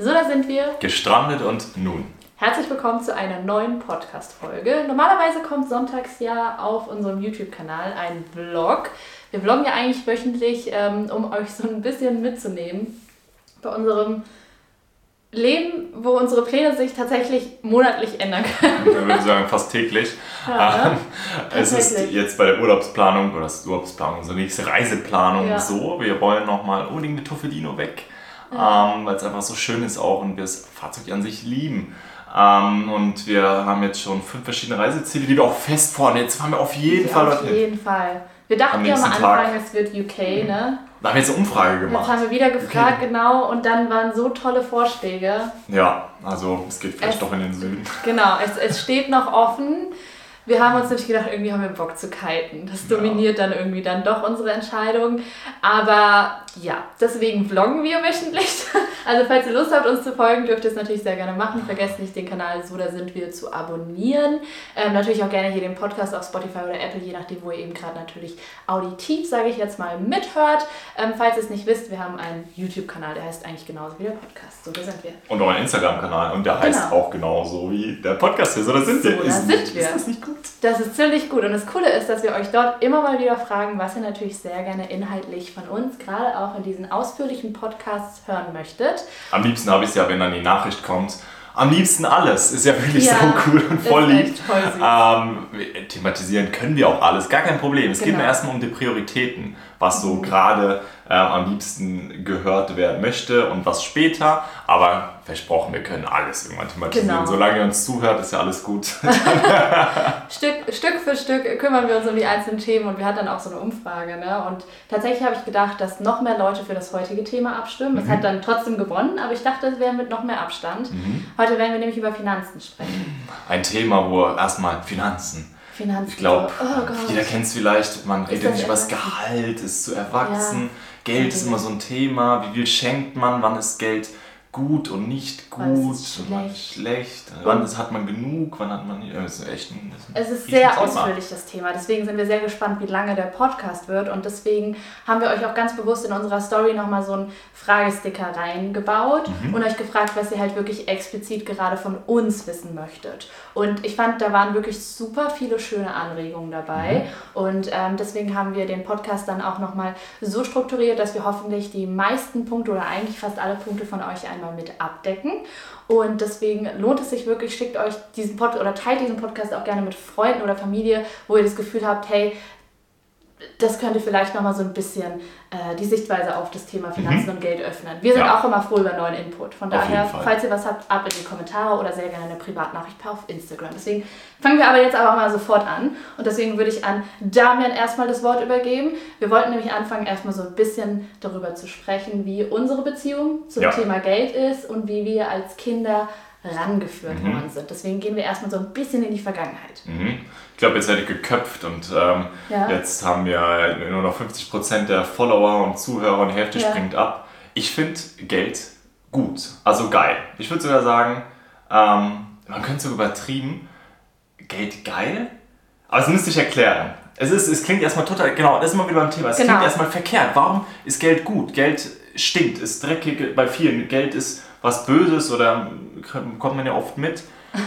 So, da sind wir. Gestrandet und nun. Herzlich willkommen zu einer neuen Podcast-Folge. Normalerweise kommt sonntags ja auf unserem YouTube-Kanal ein Vlog. Wir vloggen ja eigentlich wöchentlich, ähm, um euch so ein bisschen mitzunehmen bei unserem Leben, wo unsere Pläne sich tatsächlich monatlich ändern können. Ich würde sagen, fast täglich. Ja, Ähm, es ist jetzt bei der Urlaubsplanung, oder das Urlaubsplanung, unsere nächste Reiseplanung Ja. so. Wir wollen nochmal unbedingt mit Toffelino weg, ähm, weil es einfach so schön ist auch und wir das Fahrzeug an sich lieben. Ähm, und wir haben jetzt schon fünf verschiedene Reiseziele, die wir auch fest vorhaben. Jetzt fahren wir auf jeden Fall Auf jeden Fall. Wir dachten ja am Anfang, Tag. es wird UK, ne? Da haben wir jetzt eine Umfrage Jetzt gemacht. haben wir wieder gefragt, genau, und dann waren so tolle Vorschläge. Ja, also es geht vielleicht Es- doch in den Süden. Genau, es, es steht noch offen. Wir haben uns nämlich gedacht, irgendwie haben wir Bock zu kiten. Das Ja. dominiert dann irgendwie dann doch unsere Entscheidung. Aber ja, deswegen vloggen wir wöchentlich. Also falls ihr Lust habt, uns zu folgen, dürft ihr es natürlich sehr gerne machen. Vergesst nicht, den Kanal So, da sind wir zu abonnieren. Ähm, natürlich auch gerne hier den Podcast auf Spotify oder Apple, je nachdem, wo ihr eben gerade natürlich auditiv, sage ich jetzt mal, mithört. Ähm, falls ihr es nicht wisst, wir haben einen YouTube-Kanal, der heißt eigentlich genauso wie der Podcast. So, da sind wir. Und auch einen Instagram-Kanal und der heißt Genau. auch genauso wie der Podcast hier. So, da sind So, wir. da ist, sind wir. Ist das nicht gut? Das ist ziemlich gut. Und das Coole ist, dass wir euch dort immer mal wieder fragen, was ihr natürlich sehr gerne inhaltlich von uns, gerade auch in diesen ausführlichen Podcasts, hören möchtet. Am liebsten habe ich es ja, wenn dann die Nachricht kommt. Am liebsten alles. Ist ja wirklich Ja, so cool und voll lieb. Ähm, wir- thematisieren können wir auch alles, gar kein Problem. Es geht Genau. Mhm. nur erstmal um die Prioritäten, was so gerade äh, am liebsten gehört werden möchte und was später. Aber versprochen, wir können alles irgendwann thematisieren. Genau. Solange ihr uns zuhört, ist ja alles gut. Stück, Stück für Stück kümmern wir uns um die einzelnen Themen und wir hatten dann auch so eine Umfrage. Ne? Und tatsächlich habe ich gedacht, dass noch mehr Leute für das heutige Thema abstimmen. Mhm. Es hat dann trotzdem gewonnen, aber ich dachte, es wäre mit noch mehr Abstand. Mhm. Heute werden wir nämlich über Finanzen sprechen. Ein Thema, wo erstmal Finanzen. Finanzen. Ich glaube, oh jeder kennt es vielleicht, man redet das nicht über das? Gehalt, ist zu erwachsen, Ja. Geld ist immer so ein Thema, wie viel schenkt man, wann ist Geld gut und nicht Wann ist gut, es und wann ist schlecht, wann ist, hat man genug, wann hat man nicht, das ist echt ein, ist ein Es ist sehr Riesenthema. ausführlich, das Thema. Deswegen sind wir sehr gespannt, wie lange der Podcast wird. Und deswegen haben wir euch auch ganz bewusst in unserer Story nochmal so einen Fragesticker reingebaut Mhm. und euch gefragt, was ihr halt wirklich explizit gerade von uns wissen möchtet. Und ich fand, da waren wirklich super viele schöne Anregungen dabei. Mhm. Und ähm, deswegen haben wir den Podcast dann auch nochmal so strukturiert, dass wir hoffentlich die meisten Punkte oder eigentlich fast alle Punkte von euch einmal mit abdecken. Und deswegen lohnt es sich wirklich, schickt euch diesen Podcast oder teilt diesen Podcast auch gerne mit Freunden oder Familie, wo ihr das Gefühl habt, hey, das könnte vielleicht nochmal so ein bisschen äh, die Sichtweise auf das Thema Finanzen und Geld öffnen. Wir sind Mhm. Ja. auch immer froh über neuen Input. Von daher, falls ihr was habt, ab in die Kommentare oder sehr gerne eine Privatnachricht auf Instagram. Deswegen fangen wir aber jetzt aber mal sofort an. Und deswegen würde ich an Damian erstmal das Wort übergeben. Wir wollten nämlich anfangen, erstmal so ein bisschen darüber zu sprechen, wie unsere Beziehung zum Ja. Thema Geld ist und wie wir als Kinder rangeführt Mhm. worden sind. Deswegen gehen wir erstmal so ein bisschen in die Vergangenheit. Mhm. Ich glaube, jetzt werde ich geköpft und ähm, Ja. jetzt haben wir nur noch 50% der Follower und Zuhörer und die Hälfte Ja. springt ab. Ich finde Geld gut, also geil. Ich würde sogar sagen, ähm, man könnte so übertrieben, Geld geil, aber es müsste ich erklären. Es, ist, es klingt erstmal total, genau, das ist immer wieder beim Thema. Es Genau. klingt erstmal verkehrt. Warum ist Geld gut? Geld stinkt, ist dreckig bei vielen. Geld ist was Böses oder kommt man ja oft mit.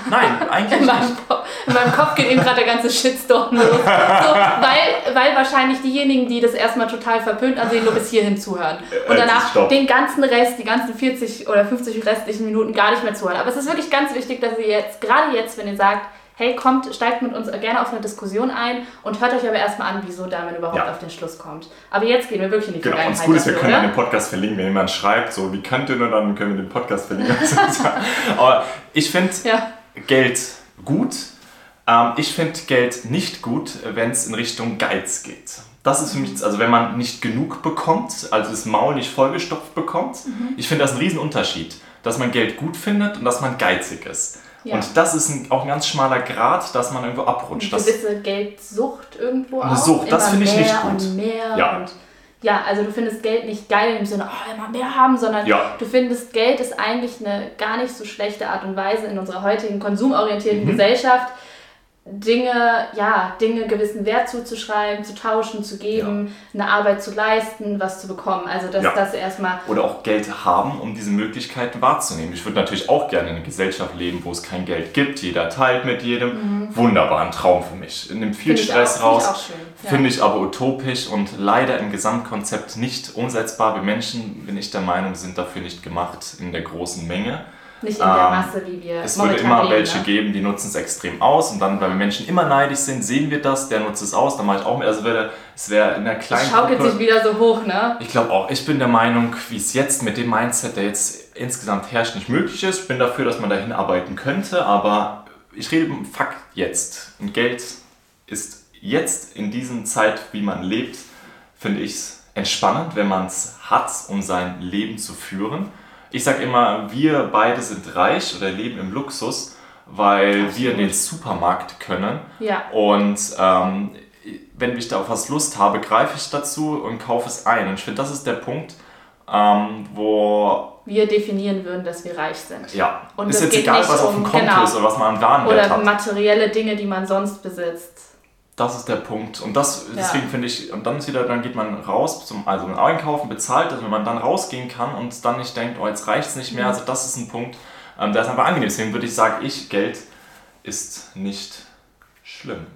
Nein, eigentlich In nicht. meinem, Kopf, in meinem Kopf geht eben gerade der ganze Shitstorm los. So, weil, weil wahrscheinlich diejenigen, die das erstmal total verpönt ansehen, nur bis hierhin zuhören. Und Äh, danach den ganzen Rest, die ganzen 40 oder 50 restlichen Minuten gar nicht mehr zuhören. Aber es ist wirklich ganz wichtig, dass ihr jetzt, gerade jetzt, wenn ihr sagt, hey, kommt, steigt mit uns gerne auf eine Diskussion ein und hört euch aber erstmal an, wieso Damian überhaupt Ja. auf den Schluss kommt. Aber jetzt gehen wir wirklich in die Genau, Vergangenheit. das Gute ist, wir können oder? den Podcast verlinken, wenn jemand schreibt, so, wie könnt ihr denn, dann können wir den Podcast verlinken. Aber ich finde Ja. Geld gut. Ähm, ich finde Geld nicht gut, wenn es in Richtung Geiz geht. Das ist für mich, also wenn man nicht genug bekommt, also das Maul nicht vollgestopft bekommt, Mhm. ich finde das ein Riesenunterschied, dass man Geld gut findet und dass man geizig ist. Ja. Und das ist ein, auch ein ganz schmaler Grad, dass man irgendwo Eine abrutscht. Das, gewisse Geldsucht irgendwo Eine auch. Sucht, das finde ich nicht gut. Und mehr Ja. und ja, also du findest Geld nicht geil im Sinne, oh, immer mehr haben, sondern Ja. du findest Geld ist eigentlich eine gar nicht so schlechte Art und Weise in unserer heutigen konsumorientierten Mhm. Gesellschaft Dinge, ja, Dinge gewissen Wert zuzuschreiben, zu tauschen, zu geben, ja. eine Arbeit zu leisten, was zu bekommen. Also dass ja. das erstmal. Oder auch Geld haben, um diese Möglichkeiten wahrzunehmen. Ich würde natürlich auch gerne in einer Gesellschaft leben, wo es kein Geld gibt. Jeder teilt mit jedem. Mhm. Wunderbar, ein Traum für mich. Nimmt viel Find Stress auch, raus. Finde ich, ja. Find ich aber utopisch und leider im Gesamtkonzept nicht umsetzbar. Wir Menschen, bin ich der Meinung, sind dafür nicht gemacht in der großen Menge. Nicht in der ähm, Masse, wie wir Es würde immer leben, welche ne? geben, die nutzen es extrem aus und dann, weil wir Menschen immer neidisch sind, sehen wir das, der nutzt es aus, dann mache ich auch mehr. Also wäre, es wäre in der kleinen Es schaukelt Gruppe, sich wieder so hoch, ne? Ich glaube auch. Ich bin der Meinung, wie es jetzt mit dem Mindset, der jetzt insgesamt herrscht, nicht möglich ist. Ich bin dafür, dass man dahin arbeiten könnte, aber ich rede im Fakt jetzt. Und Geld ist jetzt in dieser Zeit, wie man lebt, finde ich es entspannend, wenn man es hat, um sein Leben zu führen ich sage immer, wir beide sind reich oder leben im Luxus, weil Absolut. wir in den Supermarkt können. Ja. Und ähm, wenn ich da auf was Lust habe, greife ich dazu und kaufe es ein. Und ich finde, das ist der Punkt, ähm, wo wir definieren würden, dass wir reich sind. Ja. Und ist jetzt egal, was auf dem Konto genau. ist oder was man am Warenwert hat. Oder materielle Dinge, die man sonst besitzt. Das ist der Punkt. Und das, deswegen ja. finde ich, und dann ist wieder, dann geht man raus zum, also Einkaufen, bezahlt das, wenn man dann rausgehen kann und dann nicht denkt, oh, jetzt reicht es nicht mehr. Mhm. Also das ist ein Punkt, ähm, der ist einfach angenehm. Deswegen würde ich sagen, ich, Geld ist nicht schlimm.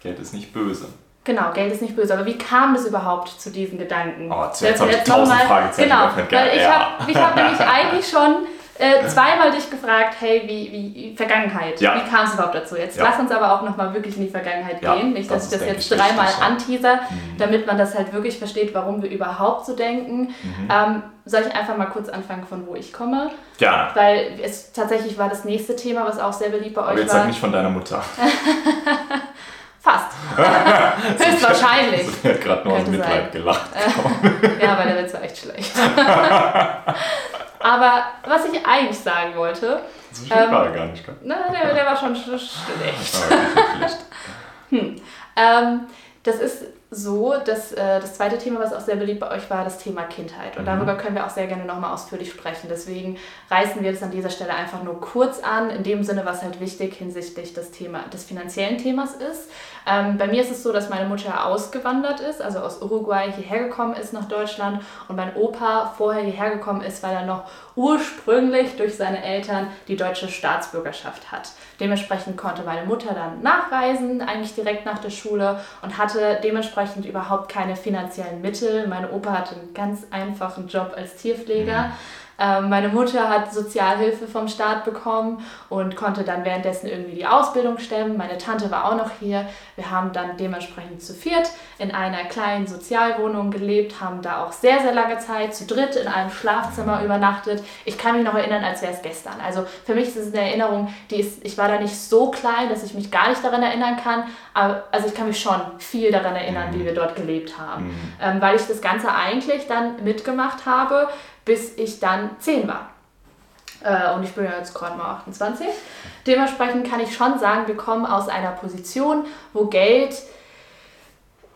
Geld ist nicht böse. Genau, Geld ist nicht böse. Aber wie kam das überhaupt zu diesen Gedanken? Oh, jetzt, jetzt habe ich tausend Fragezeichen Genau, weil ich habe hab nämlich eigentlich schon äh, zweimal dich gefragt, hey, wie, wie Vergangenheit, ja. wie kam es überhaupt dazu? Jetzt ja. lass uns aber auch nochmal wirklich in die Vergangenheit ja, gehen. Nicht, dass das ich das jetzt dreimal anteaser, mhm. damit man das halt wirklich versteht, warum wir überhaupt so denken. Mhm. Ähm, soll ich einfach mal kurz anfangen, von wo ich komme? Ja. Weil es tatsächlich war das nächste Thema, was auch sehr beliebt bei euch aber jetzt war. sag nicht von deiner Mutter. Fast. Höchstwahrscheinlich. Sie hat gerade nur aus Mitleid gelacht. ja, aber der Witz war echt schlecht. Aber was ich eigentlich sagen wollte. So ähm, war er gar nicht, gell? Na, der, der war schon schlecht. Hm. ähm, das ist so, dass äh, das zweite Thema, was auch sehr beliebt bei euch war, das Thema Kindheit. Und mhm. darüber können wir auch sehr gerne nochmal ausführlich sprechen. Deswegen reißen wir das an dieser Stelle einfach nur kurz an, in dem Sinne, was halt wichtig hinsichtlich des, Thema, des finanziellen Themas ist. Ähm, bei mir ist es so, dass meine Mutter ausgewandert ist, also aus Uruguay hierher gekommen ist nach Deutschland und mein Opa vorher hierher gekommen ist, weil er noch ursprünglich durch seine Eltern die deutsche Staatsbürgerschaft hat. Dementsprechend konnte meine Mutter dann nachreisen, eigentlich direkt nach der Schule und hatte dementsprechend überhaupt keine finanziellen Mittel. Mein Opa hatte einen ganz einfachen Job als Tierpfleger. Mhm meine Mutter hat Sozialhilfe vom Staat bekommen und konnte dann währenddessen irgendwie die Ausbildung stemmen. Meine Tante war auch noch hier. Wir haben dann dementsprechend zu viert in einer kleinen Sozialwohnung gelebt, haben da auch sehr, sehr lange Zeit zu dritt in einem Schlafzimmer übernachtet. Ich kann mich noch erinnern, als wäre es gestern. Also für mich ist es eine Erinnerung, die ist, ich war da nicht so klein, dass ich mich gar nicht daran erinnern kann. Aber, also ich kann mich schon viel daran erinnern, wie wir dort gelebt haben. Mhm. Ähm, weil ich das Ganze eigentlich dann mitgemacht habe, bis ich dann 10 war. Äh, und ich bin ja jetzt gerade mal 28. Dementsprechend kann ich schon sagen, wir kommen aus einer Position, wo Geld,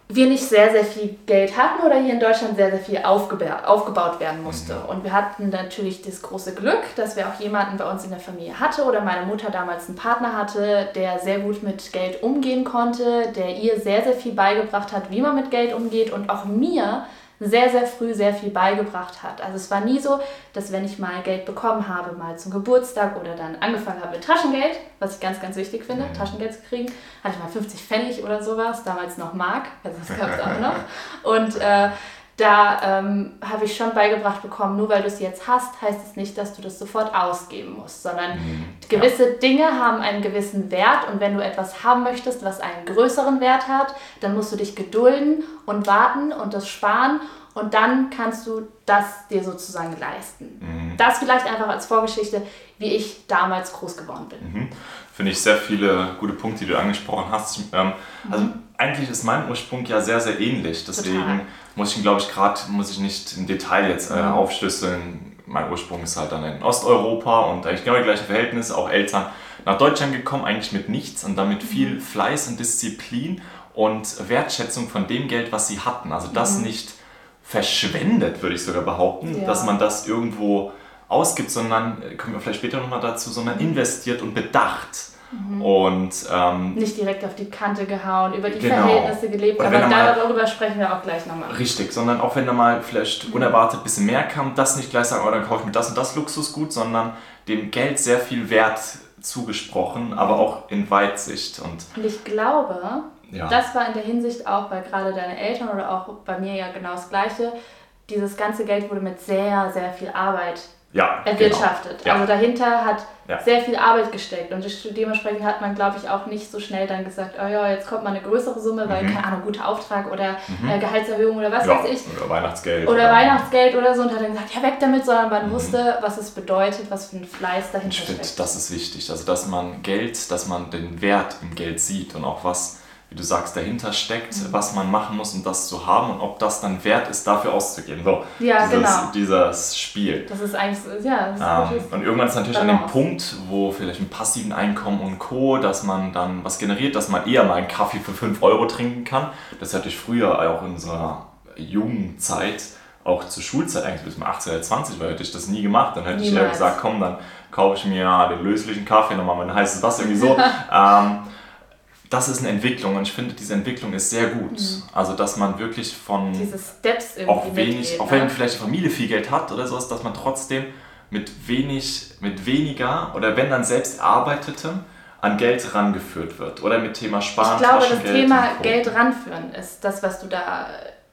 wir nicht sehr, sehr viel Geld hatten oder hier in Deutschland sehr, sehr viel aufgebaut werden musste. Mhm. Und wir hatten natürlich das große Glück, dass wir auch jemanden bei uns in der Familie hatte oder meine Mutter damals einen Partner hatte, der sehr gut mit Geld umgehen konnte, der ihr sehr, sehr viel beigebracht hat, wie man mit Geld umgeht und auch mir sehr, sehr früh sehr viel beigebracht hat. Also es war nie so, dass wenn ich mal Geld bekommen habe, mal zum Geburtstag oder dann angefangen habe mit Taschengeld, was ich ganz, ganz wichtig finde, mhm. Taschengeld zu kriegen, hatte ich mal 50 Pfennig oder sowas, damals noch Mark, also das gab es auch noch. Und äh, da ähm, habe ich schon beigebracht bekommen, nur weil du es jetzt hast, heißt es nicht, dass du das sofort ausgeben musst, sondern mhm, gewisse ja. Dinge haben einen gewissen Wert und wenn du etwas haben möchtest, was einen größeren Wert hat, dann musst du dich gedulden und warten und das sparen und dann kannst du das dir sozusagen leisten. Mhm. Das vielleicht einfach als Vorgeschichte, wie ich damals groß geworden bin. Mhm. Finde ich sehr viele gute Punkte, die du angesprochen hast. Ähm, also mhm. eigentlich ist mein Ursprung ja sehr, sehr ähnlich. Deswegen. Muss ich, glaube ich, gerade, muss ich nicht im Detail jetzt äh, mhm. aufschlüsseln. Mein Ursprung ist halt dann in Osteuropa und eigentlich genau die gleichen Verhältnisse. Auch Eltern nach Deutschland gekommen, eigentlich mit nichts und damit mhm. viel Fleiß und Disziplin und Wertschätzung von dem Geld, was sie hatten. Also das mhm. nicht verschwendet, würde ich sogar behaupten, ja. dass man das irgendwo ausgibt, sondern, äh, kommen wir vielleicht später nochmal dazu, sondern investiert und bedacht. Mhm. Und ähm, nicht direkt auf die Kante gehauen, über die genau. Verhältnisse gelebt, aber darüber sprechen wir auch gleich nochmal. Richtig, sondern auch wenn da mal vielleicht mhm. unerwartet ein bisschen mehr kam, das nicht gleich sagen, oh, dann kaufe ich mir das und das Luxusgut, sondern dem Geld sehr viel Wert zugesprochen, aber auch in Weitsicht. Und, und ich glaube, ja. das war in der Hinsicht auch, weil gerade deine Eltern oder auch bei mir ja genau das Gleiche, dieses ganze Geld wurde mit sehr, sehr viel Arbeit ja, erwirtschaftet. Genau. Ja. Also dahinter hat ja. sehr viel Arbeit gesteckt und dementsprechend hat man, glaube ich, auch nicht so schnell dann gesagt, oh ja, jetzt kommt mal eine größere Summe, weil, mhm. keine Ahnung, guter Auftrag oder mhm. äh, Gehaltserhöhung oder was weiß ich. Oder Weihnachtsgeld. Oder, oder Weihnachtsgeld oder so und hat dann gesagt, ja, weg damit, sondern man mhm. wusste, was es bedeutet, was für ein Fleiß dahinter ich steckt. Ich finde, das ist wichtig. Also, dass man Geld, dass man den Wert im Geld sieht und auch was wie du sagst, dahinter steckt, mhm. was man machen muss, um das zu haben und ob das dann wert ist, dafür auszugeben. So, ja, dieses, genau. dieses Spiel. Das ist eigentlich, ja. Das ist ähm, und irgendwann ist natürlich an dem Punkt, wo vielleicht ein passiven Einkommen und Co., dass man dann was generiert, dass man eher mal einen Kaffee für 5 Euro trinken kann. Das hatte ich früher auch in unserer jungen Zeit, auch zur Schulzeit eigentlich bis 18 oder 20, weil hätte ich das nie gemacht. Dann hätte Niemals. ich eher gesagt, komm, dann kaufe ich mir den löslichen Kaffee, nochmal mein heißes Wasser, irgendwie so. ähm, das ist eine Entwicklung und ich finde, diese Entwicklung ist sehr gut. Mhm. Also, dass man wirklich von diese Steps irgendwie auch wenig, mitgeht, auch wenn ne? vielleicht die Familie viel Geld hat oder sowas, dass man trotzdem mit wenig, mit weniger oder wenn dann selbst arbeitetem an Geld rangeführt wird oder mit Thema Sparen. Ich glaube, das Thema Geld ranführen ist das, was du da,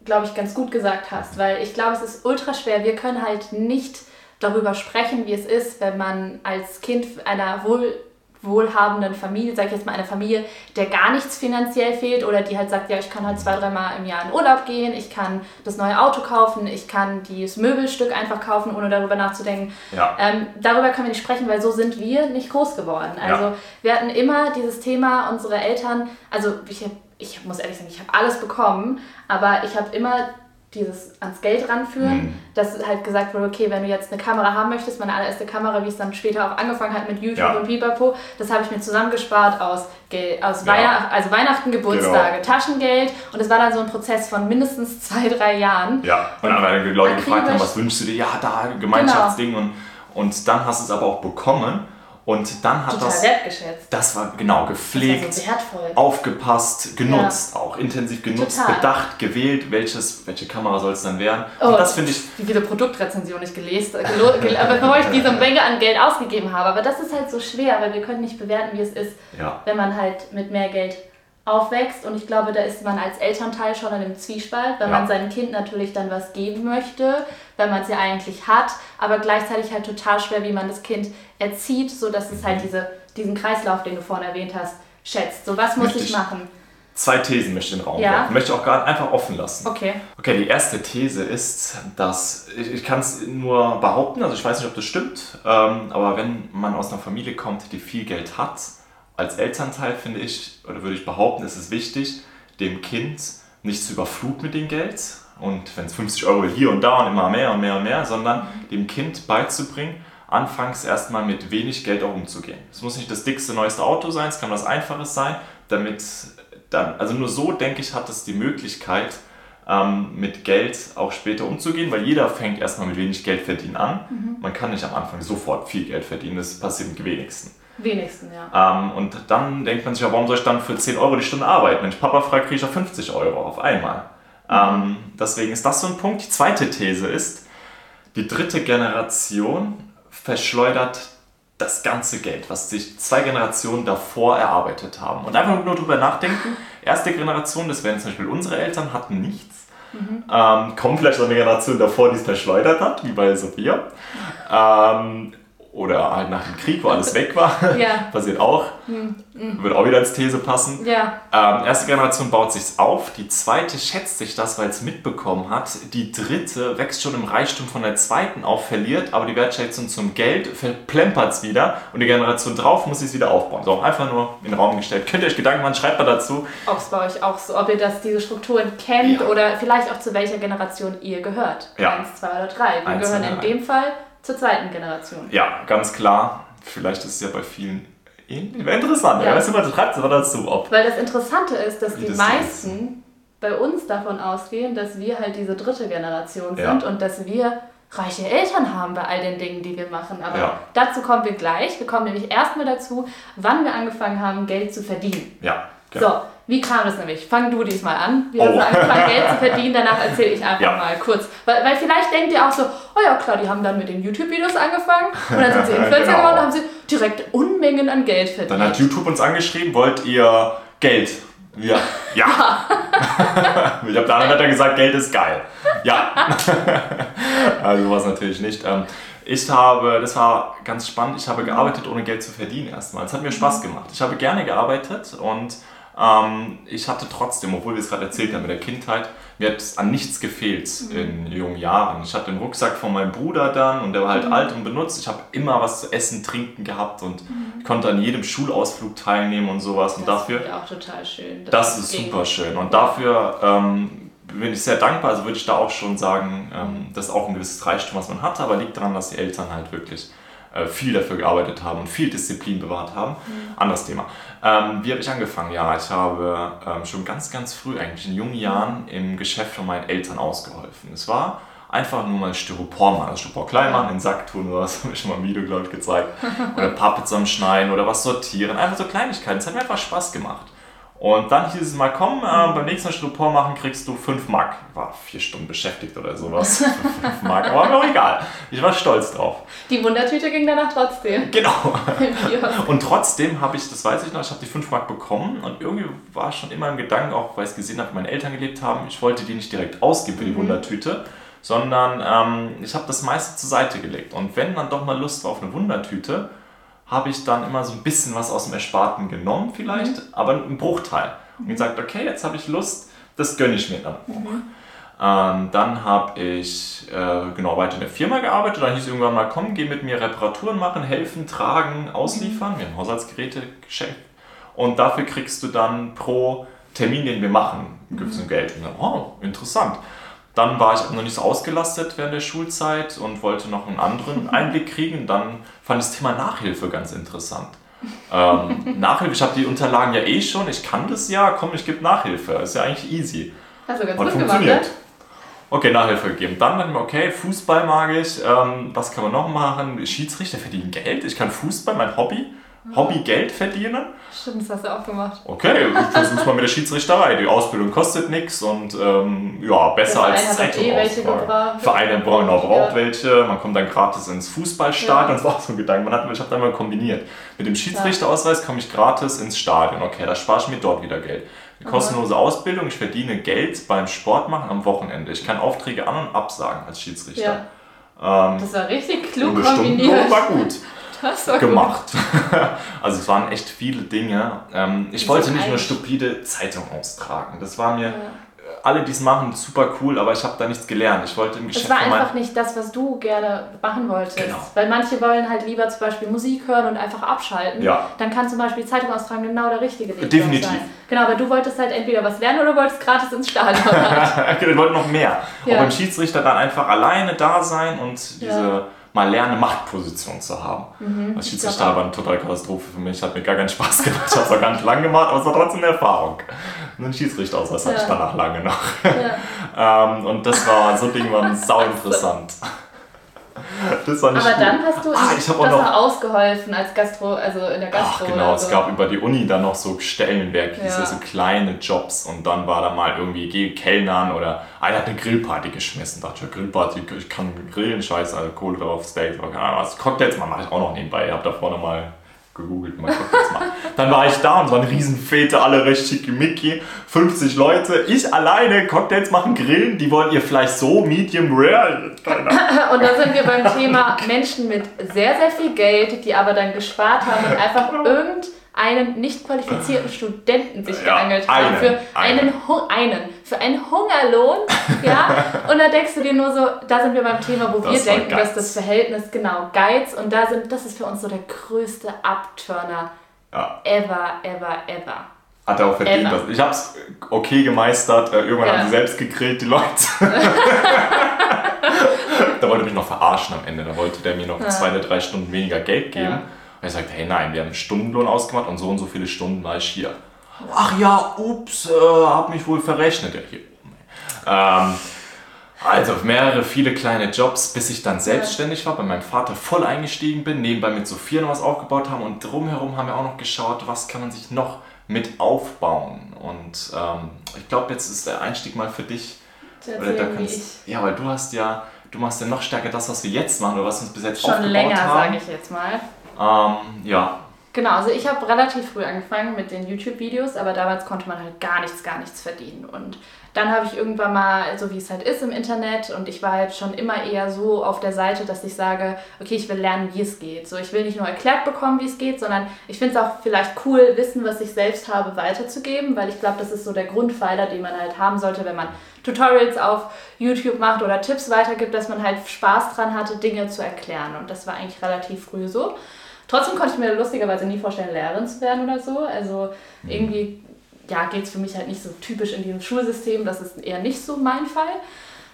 glaube ich, ganz gut gesagt hast, weil ich glaube, es ist ultra schwer. Wir können halt nicht darüber sprechen, wie es ist, wenn man als Kind einer wohl wohlhabenden Familie, sage ich jetzt mal eine Familie, der gar nichts finanziell fehlt oder die halt sagt, ja, ich kann halt zwei, dreimal im Jahr in Urlaub gehen, ich kann das neue Auto kaufen, ich kann dieses Möbelstück einfach kaufen, ohne darüber nachzudenken. Ja. Ähm, darüber können wir nicht sprechen, weil so sind wir nicht groß geworden. Also ja. wir hatten immer dieses Thema, unsere Eltern, also ich, ich muss ehrlich sagen, ich habe alles bekommen, aber ich habe immer dieses ans Geld ranführen, mhm. dass halt gesagt wurde, okay, wenn du jetzt eine Kamera haben möchtest, meine allererste Kamera, wie es dann später auch angefangen hat mit YouTube ja. und Bipapo, das habe ich mir zusammengespart aus, Geld, aus ja. Weihnachten, also Weihnachten, Geburtstage, genau. Taschengeld und es war dann so ein Prozess von mindestens zwei, drei Jahren. Ja, und dann die Leute gefragt haben, was wünschst du dir? Ja, da, Gemeinschaftsding genau. und, und dann hast du es aber auch bekommen und dann hat Total das. wertgeschätzt. Das war genau gepflegt, so aufgepasst, genutzt ja. auch, intensiv genutzt, Total. bedacht, gewählt, welches, welche Kamera soll es dann werden. Oh, und das finde ich. Wie viele Produktrezensionen ich gelesen habe, bevor ich diese Menge an Geld ausgegeben habe. Aber das ist halt so schwer, weil wir können nicht bewerten, wie es ist, ja. wenn man halt mit mehr Geld aufwächst. Und ich glaube, da ist man als Elternteil schon in einem Zwiespalt, weil ja. man seinem Kind natürlich dann was geben möchte, weil man es ja eigentlich hat, aber gleichzeitig halt total schwer, wie man das Kind erzieht, sodass es halt mhm. diese, diesen Kreislauf, den du vorhin erwähnt hast, schätzt. So, was muss Richtig. ich machen? Zwei Thesen möchte ich in den Raum ja. werfen. Möchte ich auch gerade einfach offen lassen. Okay. Okay, die erste These ist, dass ich, ich kann es nur behaupten, also ich weiß nicht, ob das stimmt, ähm, aber wenn man aus einer Familie kommt, die viel Geld hat, als Elternteil finde ich, oder würde ich behaupten, ist es wichtig, dem Kind nicht zu überfluten mit dem Geld und wenn es 50 Euro hier und da und immer mehr und mehr und mehr, sondern dem Kind beizubringen, anfangs erstmal mit wenig Geld auch umzugehen. Es muss nicht das dickste, neueste Auto sein, es kann was Einfaches sein, damit dann, also nur so denke ich, hat es die Möglichkeit, ähm, mit Geld auch später umzugehen, weil jeder fängt erstmal mit wenig Geld verdienen an. Mhm. Man kann nicht am Anfang sofort viel Geld verdienen, das passiert mit wenigsten. Wenigsten, ja. Ähm, und dann denkt man sich, ja, warum soll ich dann für 10 Euro die Stunde arbeiten? Wenn ich Papa frage, kriege ich auch 50 Euro auf einmal. Mhm. Ähm, deswegen ist das so ein Punkt. Die zweite These ist, die dritte Generation verschleudert das ganze Geld, was sich zwei Generationen davor erarbeitet haben. Und einfach nur darüber nachdenken, erste Generation, das wären zum Beispiel unsere Eltern, hatten nichts. Mhm. Ähm, kommen vielleicht noch eine Generation davor, die es verschleudert hat, wie bei Sophia. Ähm, oder halt nach dem Krieg, wo alles weg war. Ja. Passiert auch. Mhm. Würde auch wieder als These passen. Ja. Ähm, erste Generation baut sich's auf, die zweite schätzt sich das, weil es mitbekommen hat. Die dritte wächst schon im Reichtum von der zweiten auf, verliert aber die Wertschätzung zum Geld, verplempert es wieder und die Generation drauf muss es wieder aufbauen. So, einfach nur in den Raum gestellt. Könnt ihr euch Gedanken machen, schreibt mal dazu. Ob es bei euch auch so, ob ihr das, diese Strukturen kennt ja. oder vielleicht auch zu welcher Generation ihr gehört. Ja. Eins, zwei oder drei. Wir Eins, gehören in dem Fall zur zweiten Generation. Ja, ganz klar. Vielleicht ist es ja bei vielen ähnlich. Wäre interessant. Ja. Weißt du, was schreibt es dazu ob. Weil das Interessante ist, dass die das meisten ist. bei uns davon ausgehen, dass wir halt diese dritte Generation sind ja. und dass wir reiche Eltern haben bei all den Dingen, die wir machen. Aber Ja. dazu kommen wir gleich. Wir kommen nämlich erstmal dazu, wann wir angefangen haben, Geld zu verdienen. Ja, genau. So, wie kam das nämlich? Fang du diesmal an. Wie hast Oh. du angefangen, Geld zu verdienen? Danach erzähle ich einfach Ja. mal kurz. Weil, weil vielleicht denkt ihr auch so, oh ja klar, die haben dann mit den YouTube-Videos angefangen und dann sind sie Influencer Genau. geworden und haben sie direkt Unmengen an Geld verdient. Dann hat YouTube uns angeschrieben, wollt ihr Geld? Ja. Ja. ich habe dann hat er gesagt, Geld ist geil. Ja. also was natürlich nicht. Ähm, Ich habe, das war ganz spannend, ich habe gearbeitet, ohne Geld zu verdienen erstmal. Es hat mir Spaß gemacht. Ich habe gerne gearbeitet und ähm, ich hatte trotzdem, obwohl wir es gerade erzählt haben mit der Kindheit, mir hat es an nichts gefehlt in jungen Jahren. Ich hatte den Rucksack von meinem Bruder dann und der war halt alt und benutzt. Ich habe immer was zu essen, trinken gehabt und ich konnte an jedem Schulausflug teilnehmen und sowas. Und das dafür, finde ich auch total schön. dass das ist super schön. Und dafür ähm, bin ich sehr dankbar. Also würde ich da auch schon sagen, ähm, das ist auch ein gewisses Reichtum, was man hat, aber liegt daran, dass die Eltern halt wirklich äh, viel dafür gearbeitet haben und viel Disziplin bewahrt haben. Anderes Thema. Ähm, wie habe ich angefangen? Ja, ich habe ähm, schon ganz, ganz früh, eigentlich in jungen Jahren, im Geschäft von meinen Eltern ausgeholfen. Es war einfach nur mal Styropor machen, also Styropor klein machen, in den Sack tun oder was, habe ich schon mal im Video, glaube ich, gezeigt. Oder Pappe zusammenschneiden oder was sortieren. Einfach so Kleinigkeiten. Es hat mir einfach Spaß gemacht. Und dann hieß es mal, komm, äh, beim nächsten Mal Styropor machen kriegst du 5 Mark. War vier Stunden beschäftigt oder sowas. für 5 Mark, aber mir auch egal. Ich war stolz drauf. Die Wundertüte ging danach trotzdem. Genau. Und trotzdem habe ich, das weiß ich noch, ich habe die 5 Mark bekommen und irgendwie war schon immer im Gedanken, auch weil ich es gesehen habe, wie meine Eltern gelebt haben, ich wollte die nicht direkt ausgeben für die Wundertüte, sondern ähm, ich habe das meiste zur Seite gelegt. Und wenn dann doch mal Lust war auf eine Wundertüte, habe ich dann immer so ein bisschen was aus dem Ersparten genommen vielleicht, aber einen Bruchteil. Und gesagt, okay, jetzt habe ich Lust, das gönne ich mir dann auch. Ähm, dann habe ich äh, genau weiter in der Firma gearbeitet. Dann hieß irgendwann mal, komm, geh mit mir Reparaturen machen, helfen, tragen, ausliefern. Wir haben Haushaltsgeräte geschenkt. Und dafür kriegst du dann pro Termin, den wir machen, ein gewisses Geld. Und dann, oh, interessant. Dann war ich aber noch nicht so ausgelastet während der Schulzeit und wollte noch einen anderen Einblick kriegen. Dann fand ich das Thema Nachhilfe ganz interessant. Ähm, Nachhilfe, ich habe die Unterlagen ja eh schon, ich kann das ja, komm, ich gebe Nachhilfe. Ist ja eigentlich easy. Hast du ganz Hat gut gemacht, funktioniert. ne? Okay, Nachhilfe gegeben. Dann dachte ich mir, okay, Fußball mag ich. Ähm, was kann man noch machen? Schiedsrichter verdienen Geld. Ich kann Fußball, mein Hobby. Hobby Geld verdienen. Stimmt, das hast du auch gemacht. Okay, ich versuch's mal mit der Schiedsrichterei. Die Ausbildung kostet nichts und ähm, ja, besser Der Verein als Zeitung eh. Vereine brauchen auch braucht Ja. welche. Man kommt dann gratis ins Fußballstadion. Ja. Das war auch so ein Gedanke. Man hat, ich habe dann mal kombiniert. Mit dem Schiedsrichterausweis komme ich gratis ins Stadion. Okay, da spare ich mir dort wieder Geld. Eine kostenlose Ausbildung. Ich verdiene Geld beim Sport machen am Wochenende. Ich kann Aufträge an- und absagen als Schiedsrichter. Ähm, Das war richtig klug kombiniert. Stundenlohn war gut Das war gemacht. also es waren echt viele Dinge. Ähm, ich wollte nicht nur stupide Zeitung austragen. Das war mir, alle die es machen, super cool, aber ich habe da nichts gelernt. Ich wollte im Es Geschäft war von meinem- einfach nicht das, was du gerne machen wolltest. Genau. Weil manche wollen halt lieber zum Beispiel Musik hören und einfach abschalten. Ja. Dann kann zum Beispiel Zeitung austragen genau der richtige Weg Definitiv. sein. Genau, aber du wolltest halt entweder was lernen oder wolltest gratis ins Stadion. rein. ich wollte noch mehr. Ja. Auch beim Schiedsrichter dann einfach alleine da sein und diese Ja. Mal lernen, Machtposition zu haben. Mhm. Als Schiedsrichter war eine totale Katastrophe für mich. Hat mir gar keinen Spaß gemacht. Ich habe es auch gar nicht lang gemacht, aber es war trotzdem eine Erfahrung. Einen Schiedsrichterausweis hatte ich Ja. danach lange noch. ja. ähm, und das war, so Dinge waren sau interessant. Das war nicht Aber gut. dann hast du Ah, ich das noch- ausgeholfen als Gastro, also in der Ach Gastro. genau, oder es so. gab über die Uni dann noch so Stellenwerk, hieß Ja. so kleine Jobs und dann war da mal irgendwie geh Kellnern oder einer hat eine Grillparty geschmissen. Da dachte ich, ja, Grillparty, ich kann grillen, scheiße, also Kohle drauf, Steak, keine Ahnung was. Cocktails mal mache ich auch noch nebenbei. Ich habe da vorne mal gegoogelt, mal Cocktails machen. Dann war ich da und es war eine Riesenfete, alle recht schickimicki, 50 Leute, ich alleine, Cocktails machen, grillen, die wollen ihr Fleisch so, medium rare. Und da sind wir beim Thema Menschen mit sehr, sehr viel Geld, die aber dann gespart haben und einfach irgendeinen nicht qualifizierten Studenten sich Ja, geangelt haben. einen, für einen. einen, einen, für einen Hungerlohn. Ja? Und da denkst du dir nur so, da sind wir beim Thema, wo wir Das war denken, Geiz. dass das Verhältnis, genau, Geiz. Und da sind, das ist für uns so der größte Abturner Ja. ever, ever, ever. Hat er auch verdient. Das. Ich hab's okay gemeistert. Äh, Irgendwann Ja. haben sie selbst gegrillt, die Leute. da wollte er mich noch verarschen am Ende. Da wollte der mir noch zwei oder drei Stunden weniger Geld geben. Ja. Und ich sagte, hey nein, wir haben einen Stundenlohn ausgemacht und so und so viele Stunden war ich hier. Ach ja, ups, äh, hab mich wohl verrechnet. Ja, hier. Ähm, Also mehrere, viele kleine Jobs, bis ich dann selbstständig war, bei meinem Vater voll eingestiegen bin, nebenbei mit Sophia noch was aufgebaut haben und drumherum haben wir auch noch geschaut, was kann man sich noch mit aufbauen. Und ähm, ich glaube, jetzt ist der Einstieg mal für dich. Oder da kannst, ja, weil du hast ja, du machst ja noch stärker das, was wir jetzt machen oder was wir uns bis jetzt Schon aufgebaut länger, haben. sage ich jetzt mal. Ähm, ja, Genau, also ich habe relativ früh angefangen mit den YouTube-Videos, aber damals konnte man halt gar nichts, gar nichts verdienen. Und dann habe ich irgendwann mal, so wie es halt ist im Internet, und ich war halt schon immer eher so auf der Seite, dass ich sage, okay, ich will lernen, wie es geht. So, ich will nicht nur erklärt bekommen, wie es geht, sondern ich finde es auch vielleicht cool, Wissen, was ich selbst habe, weiterzugeben, weil ich glaube, das ist so der Grundpfeiler, den man halt haben sollte, wenn man Tutorials auf YouTube macht oder Tipps weitergibt, dass man halt Spaß dran hatte, Dinge zu erklären. Und das war eigentlich relativ früh so. Trotzdem konnte ich mir lustigerweise nie vorstellen, Lehrerin zu werden oder so. Also irgendwie ja, geht es für mich halt nicht so typisch in diesem Schulsystem. Das ist eher nicht so mein Fall.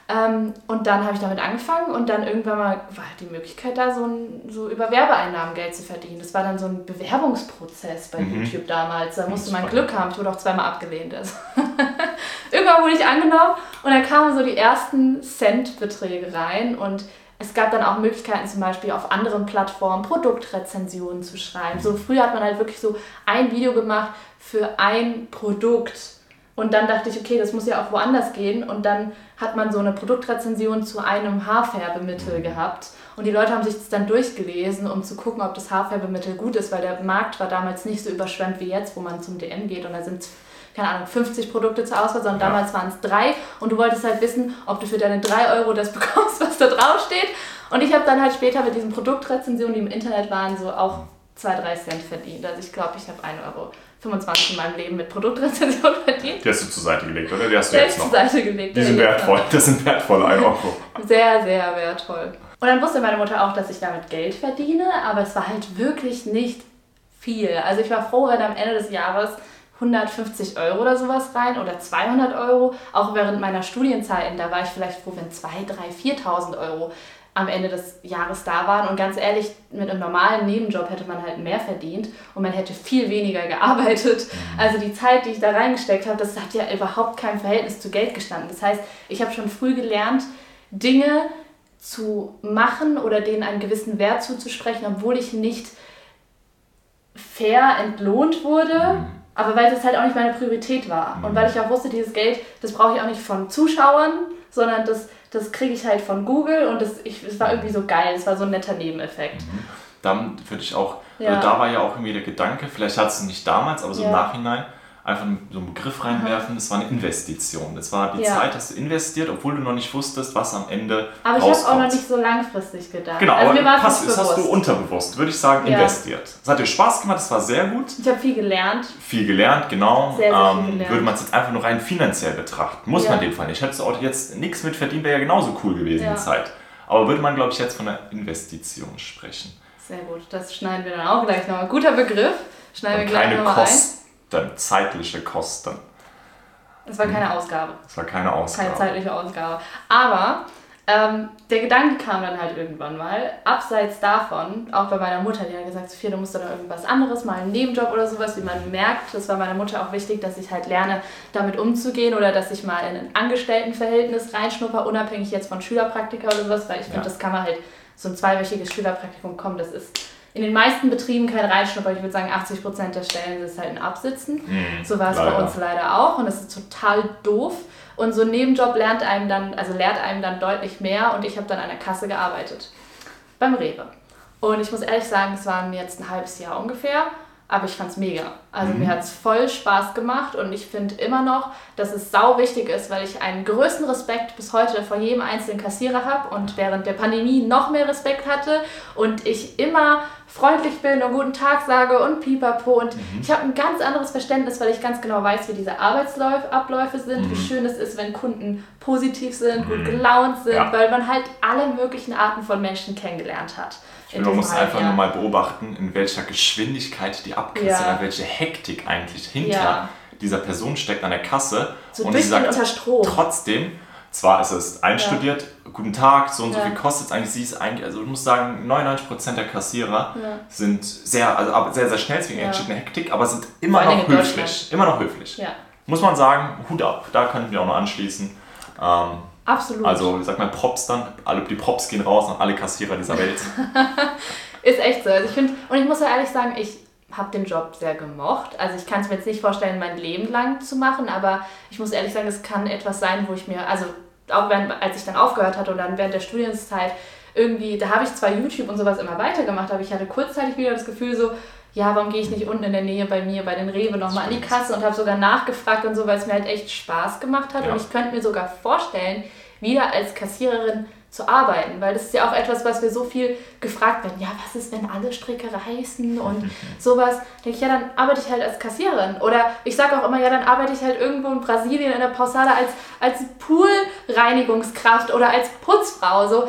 Ähm, und dann habe ich damit angefangen und dann irgendwann mal war halt die Möglichkeit da, so, ein, so über Werbeeinnahmen Geld zu verdienen. Das war dann so ein Bewerbungsprozess bei Mhm. YouTube damals. Da musste man. Glück haben. Ich wurde auch zweimal abgelehnt. Also. irgendwann wurde ich angenommen und dann kamen so die ersten Centbeträge rein und es gab dann auch Möglichkeiten, zum Beispiel auf anderen Plattformen Produktrezensionen zu schreiben. So früher hat man halt wirklich so ein Video gemacht für ein Produkt. Und dann dachte ich, okay, das muss ja auch woanders gehen. Und dann hat man so eine Produktrezension zu einem Haarfärbemittel gehabt. Und die Leute haben sich das dann durchgelesen, um zu gucken, ob das Haarfärbemittel gut ist, weil der Markt war damals nicht so überschwemmt wie jetzt, wo man zum DM geht und da sind keine Ahnung, 50 Produkte zur Auswahl, sondern Ja. damals waren es drei und du wolltest halt wissen, ob du für deine 3 Euro das bekommst, was da drauf steht. Und ich habe dann halt später mit diesen Produktrezensionen, die im Internet waren, so auch 2, 3 Cent verdient. Also ich glaube, ich habe 1,25 Euro in meinem Leben mit Produktrezensionen verdient. die hast du zur Seite gelegt, oder? Die hast du jetzt zur noch. Seite gelegt. Die sind noch. wertvoll, das sind wertvolle 1 Euro. Sehr, sehr wertvoll. Und dann wusste meine Mutter auch, dass ich damit Geld verdiene, aber es war halt wirklich nicht viel. Also ich war froh, wenn am Ende des Jahres 150 Euro oder sowas rein oder 200 Euro. Auch während meiner Studienzeiten, da war ich vielleicht froh, wenn 2, 3, 4.000 Euro am Ende des Jahres da waren. Und ganz ehrlich, mit einem normalen Nebenjob hätte man halt mehr verdient und man hätte viel weniger gearbeitet. Also die Zeit, die ich da reingesteckt habe, das hat ja überhaupt kein Verhältnis zu Geld gestanden. Das heißt, ich habe schon früh gelernt, Dinge zu machen oder denen einen gewissen Wert zuzusprechen, obwohl ich nicht fair entlohnt wurde, aber weil das halt auch nicht meine Priorität war. Und weil ich auch wusste, dieses Geld, das brauche ich auch nicht von Zuschauern, sondern das, das kriege ich halt von Google und das, ich, es war irgendwie so geil, es war so ein netter Nebeneffekt. Dann würde ich auch, Ja. also da war ja auch irgendwie der Gedanke, vielleicht hattest du nicht damals, aber so im Ja. Nachhinein, einfach so einen Begriff reinwerfen, das war eine Investition. Das war die Ja. Zeit, hast du investiert, obwohl du noch nicht wusstest, was am Ende Aber ich habe auch noch nicht so langfristig gedacht. Genau, also aber mir war pass, das hast du bewusst. unterbewusst, würde ich sagen, Ja. investiert. Es hat dir Spaß gemacht, es war sehr gut, Ich habe viel gelernt. viel gelernt, genau. Sehr, sehr ähm, gelernt. Würde man es jetzt einfach nur rein finanziell betrachten, muss Ja. man in dem Fall nicht. Hättest du auch jetzt nichts mit verdient, wäre ja genauso cool gewesen Ja. die Zeit. Aber würde man, glaube ich, jetzt von einer Investition sprechen. Sehr gut, das schneiden wir dann auch gleich nochmal. Guter Begriff. Schneiden Und wir gleich nochmal ein. Kosten, zeitliche Kosten. Es war keine Ausgabe. Das war keine Ausgabe. Keine zeitliche Ausgabe. Aber ähm, der Gedanke kam dann halt irgendwann mal, abseits davon, auch bei meiner Mutter, die hat gesagt, Sophia, du musst doch irgendwas anderes, mal einen Nebenjob oder sowas, wie man merkt. Das war meiner Mutter auch wichtig, dass ich halt lerne, damit umzugehen oder dass ich mal in ein Angestelltenverhältnis reinschnupper, unabhängig jetzt von Schülerpraktika oder sowas, weil ich finde, Ja. das kann man halt, so ein zweiwöchiges Schülerpraktikum kommen, das ist in den meisten Betrieben kein Reinschnupper. Ich würde sagen, 80% der Stellen ist halt ein Absitzen. Mhm, So war es bei uns leider auch und das ist total doof. Und so ein Nebenjob lernt einem dann, also lehrt einem dann deutlich mehr und ich habe dann an der Kasse gearbeitet. Beim Rewe. Und ich muss ehrlich sagen, es waren jetzt ein halbes Jahr ungefähr, aber ich fand es mega. Also Mhm. mir hat es voll Spaß gemacht und ich finde immer noch, dass es sau wichtig ist, weil ich einen größten Respekt bis heute vor jedem einzelnen Kassierer habe und während der Pandemie noch mehr Respekt hatte und ich immer freundlich bin und guten Tag sage und pipapo und Mhm. ich habe ein ganz anderes Verständnis, weil ich ganz genau weiß, wie diese Arbeitsabläufe sind, Mhm. wie schön es ist, wenn Kunden positiv sind, gut gelaunt sind, Ja. weil man halt alle möglichen Arten von Menschen kennengelernt hat. Ich finde, man muss einfach halben nur mal beobachten, in welcher Geschwindigkeit die Abkürze, Ja. oder welche Hektik eigentlich hinter Ja. dieser Person steckt an der Kasse. So und sie sagt trotzdem, zwar ist es einstudiert, guten Tag, so und so Ja. viel kostet es eigentlich, sie ist eigentlich, also ich muss sagen, 99% der Kassierer Ja. sind sehr, also sehr, sehr schnell, deswegen Ja. eine Hektik, aber sind immer noch höflich. Immer noch höflich. Ja. Muss man sagen, Hut ab, da könnten wir auch noch anschließen. Ähm, Absolut. Also, ich sag mal, Props dann, alle, die Props gehen raus an alle Kassierer dieser Welt. ist echt so. Also ich finde, und ich muss ja ehrlich sagen, ich habe den Job sehr gemocht. Also ich kann es mir jetzt nicht vorstellen, mein Leben lang zu machen, aber ich muss ehrlich sagen, es kann etwas sein, wo ich mir, also auch während, als ich dann aufgehört hatte und dann während der Studienzeit irgendwie, da habe ich zwar YouTube und sowas immer weitergemacht, aber ich hatte kurzzeitig wieder das Gefühl so, ja, warum gehe ich nicht unten in der Nähe bei mir, bei den Rewe nochmal an die Kasse und habe sogar nachgefragt und so, weil es mir halt echt Spaß gemacht hat. Ja. Und ich könnte mir sogar vorstellen, wieder als Kassiererin zu arbeiten, weil das ist ja auch etwas, was wir so viel gefragt werden. Ja, was ist, wenn alle Stricke reißen und sowas? Denke ich, ja, dann arbeite ich halt als Kassiererin. Oder ich sage auch immer, ja, dann arbeite ich halt irgendwo in Brasilien in der Pausada als, als Poolreinigungskraft oder als Putzfrau. So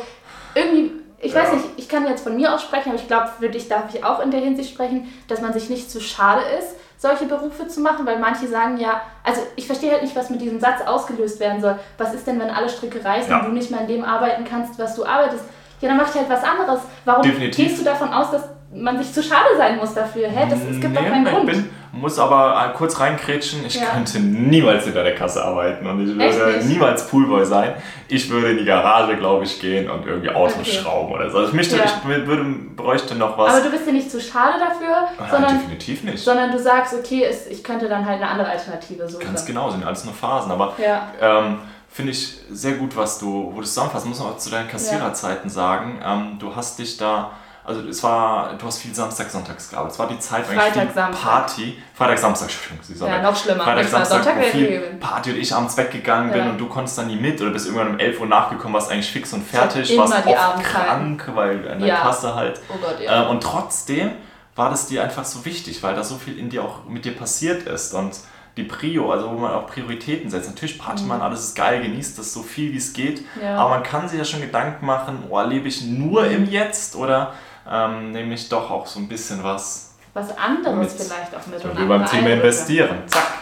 irgendwie, ich ja. weiß nicht, ich kann jetzt von mir aus sprechen, aber ich glaube, für dich darf ich auch in der Hinsicht sprechen, dass man sich nicht zu schade ist, solche Berufe zu machen, weil manche sagen ja, also ich verstehe halt nicht, was mit diesem Satz ausgelöst werden soll. Was ist denn, wenn alle Stricke reißen ja. und du nicht mehr in dem arbeiten kannst, was du arbeitest? Ja, dann mach ich halt was anderes. Warum Definitiv. gehst du davon aus, dass man sich zu schade sein muss dafür. Hä? Das, es gibt nee, doch keinen Grund. Bin, muss aber kurz reinkrätschen. Ich ja. könnte niemals hinter der Kasse arbeiten und ich würde niemals Poolboy sein. Ich würde in die Garage, glaube ich, gehen und irgendwie Autos okay. schrauben oder so. Also ich, möchte, ja. ich würde, bräuchte noch was. Aber du bist ja nicht zu schade dafür, Nein, sondern, definitiv nicht. sondern du sagst, okay, ich könnte dann halt eine andere Alternative suchen. Ganz genau, sind alles nur Phasen. Aber ja. ähm, finde ich sehr gut, was du, wo du zusammenfasst. Muss man auch zu deinen Kassiererzeiten sagen. Ähm, du hast dich da also es war, du hast viel Samstag, Sonntags gearbeitet. Es war die Zeit, Freitag, viel Samstag. Party. Freitag, Samstag, Entschuldigung. Ja, noch schlimmer. Freitag, Samstag, Sonntag wo viel Party und ich abends weggegangen bin ja. und du konntest dann nie mit oder bist irgendwann um 11 Uhr nachgekommen, warst eigentlich fix und fertig, warst oft krank, weil in der ja. Kasse halt. Oh Gott, ja. Äh, und trotzdem war das dir einfach so wichtig, weil da so viel in dir auch mit dir passiert ist und die Prio, also wo man auch Prioritäten setzt. Natürlich Party man, mhm. alles ist geil, genießt das so viel wie es geht, ja. aber man kann sich ja schon Gedanken machen, oh, lebe ich nur im Jetzt oder ähm, nämlich doch auch so ein bisschen was. Was anderes mit, vielleicht auch mit. Und beim Thema investieren. Zack.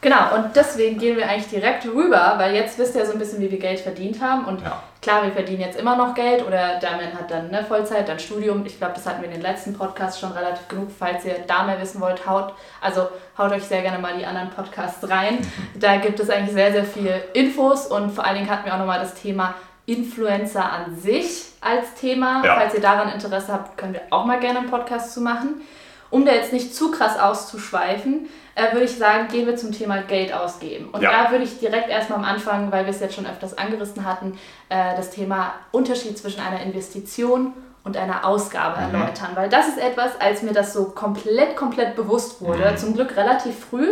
Genau, und deswegen gehen wir eigentlich direkt rüber, weil jetzt wisst ihr so ein bisschen, wie wir Geld verdient haben. Und ja. klar, wir verdienen jetzt immer noch Geld oder Damian hat dann eine Vollzeit, dann Studium. Ich glaube, das hatten wir in den letzten Podcasts schon relativ genug. Falls ihr da mehr wissen wollt, haut, also haut euch sehr gerne mal die anderen Podcasts rein. Da gibt es eigentlich sehr, sehr viel Infos und vor allen Dingen hatten wir auch nochmal das Thema Influencer an sich als Thema. Ja. Falls ihr daran Interesse habt, können wir auch mal gerne einen Podcast zu machen. Um da jetzt nicht zu krass auszuschweifen, äh, würde ich sagen, gehen wir zum Thema Geld ausgeben. Und ja. da würde ich direkt erstmal am Anfang, weil wir es jetzt schon öfters angerissen hatten, äh, das Thema Unterschied zwischen einer Investition und einer Ausgabe mhm. erläutern. Weil das ist etwas, als mir das so komplett, komplett bewusst wurde, mhm. zum Glück relativ früh,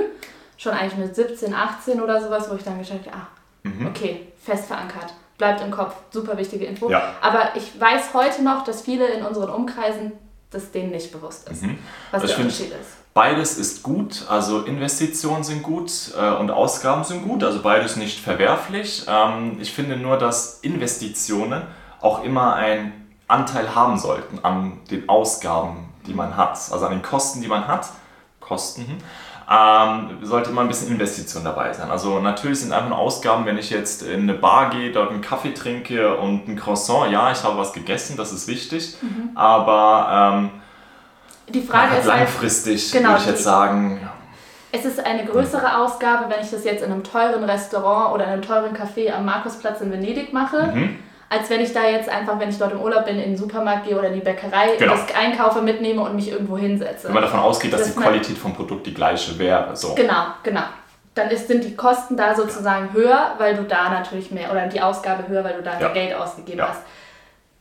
schon eigentlich mit 17, 18 oder sowas, wo ich dann gesagt habe, ah, mhm. okay, fest verankert bleibt im Kopf. Super wichtige Info. Ja. Aber ich weiß heute noch, dass viele in unseren Umkreisen das denen nicht bewusst ist, mhm. was also der Unterschied ist. Beides ist gut, also Investitionen sind gut äh, und Ausgaben sind gut, also beides nicht verwerflich. Ähm, ich finde nur, dass Investitionen auch immer einen Anteil haben sollten an den Ausgaben, die man hat, also an den Kosten, die man hat. Kosten. Hm ähm, sollte immer ein bisschen Investition dabei sein. Also natürlich sind einfach Ausgaben, wenn ich jetzt in eine Bar gehe, dort einen Kaffee trinke und ein Croissant, ja, ich habe was gegessen, das ist wichtig, mhm. aber ähm, die Frage ist halt langfristig, halt, genau, würde ich jetzt sagen. Es ist eine größere Ausgabe, wenn ich das jetzt in einem teuren Restaurant oder in einem teuren Café am Markusplatz in Venedig mache. Mhm als wenn ich da jetzt einfach, wenn ich dort im Urlaub bin, in den Supermarkt gehe oder in die Bäckerei, genau. das einkaufe, mitnehme und mich irgendwo hinsetze. Wenn man davon ausgeht, dass das die Qualität vom Produkt die gleiche wäre. So. Genau, genau. Dann ist, sind die Kosten da sozusagen höher, weil du da natürlich mehr, oder die Ausgabe höher, weil du da mehr ja. Geld ausgegeben ja. hast.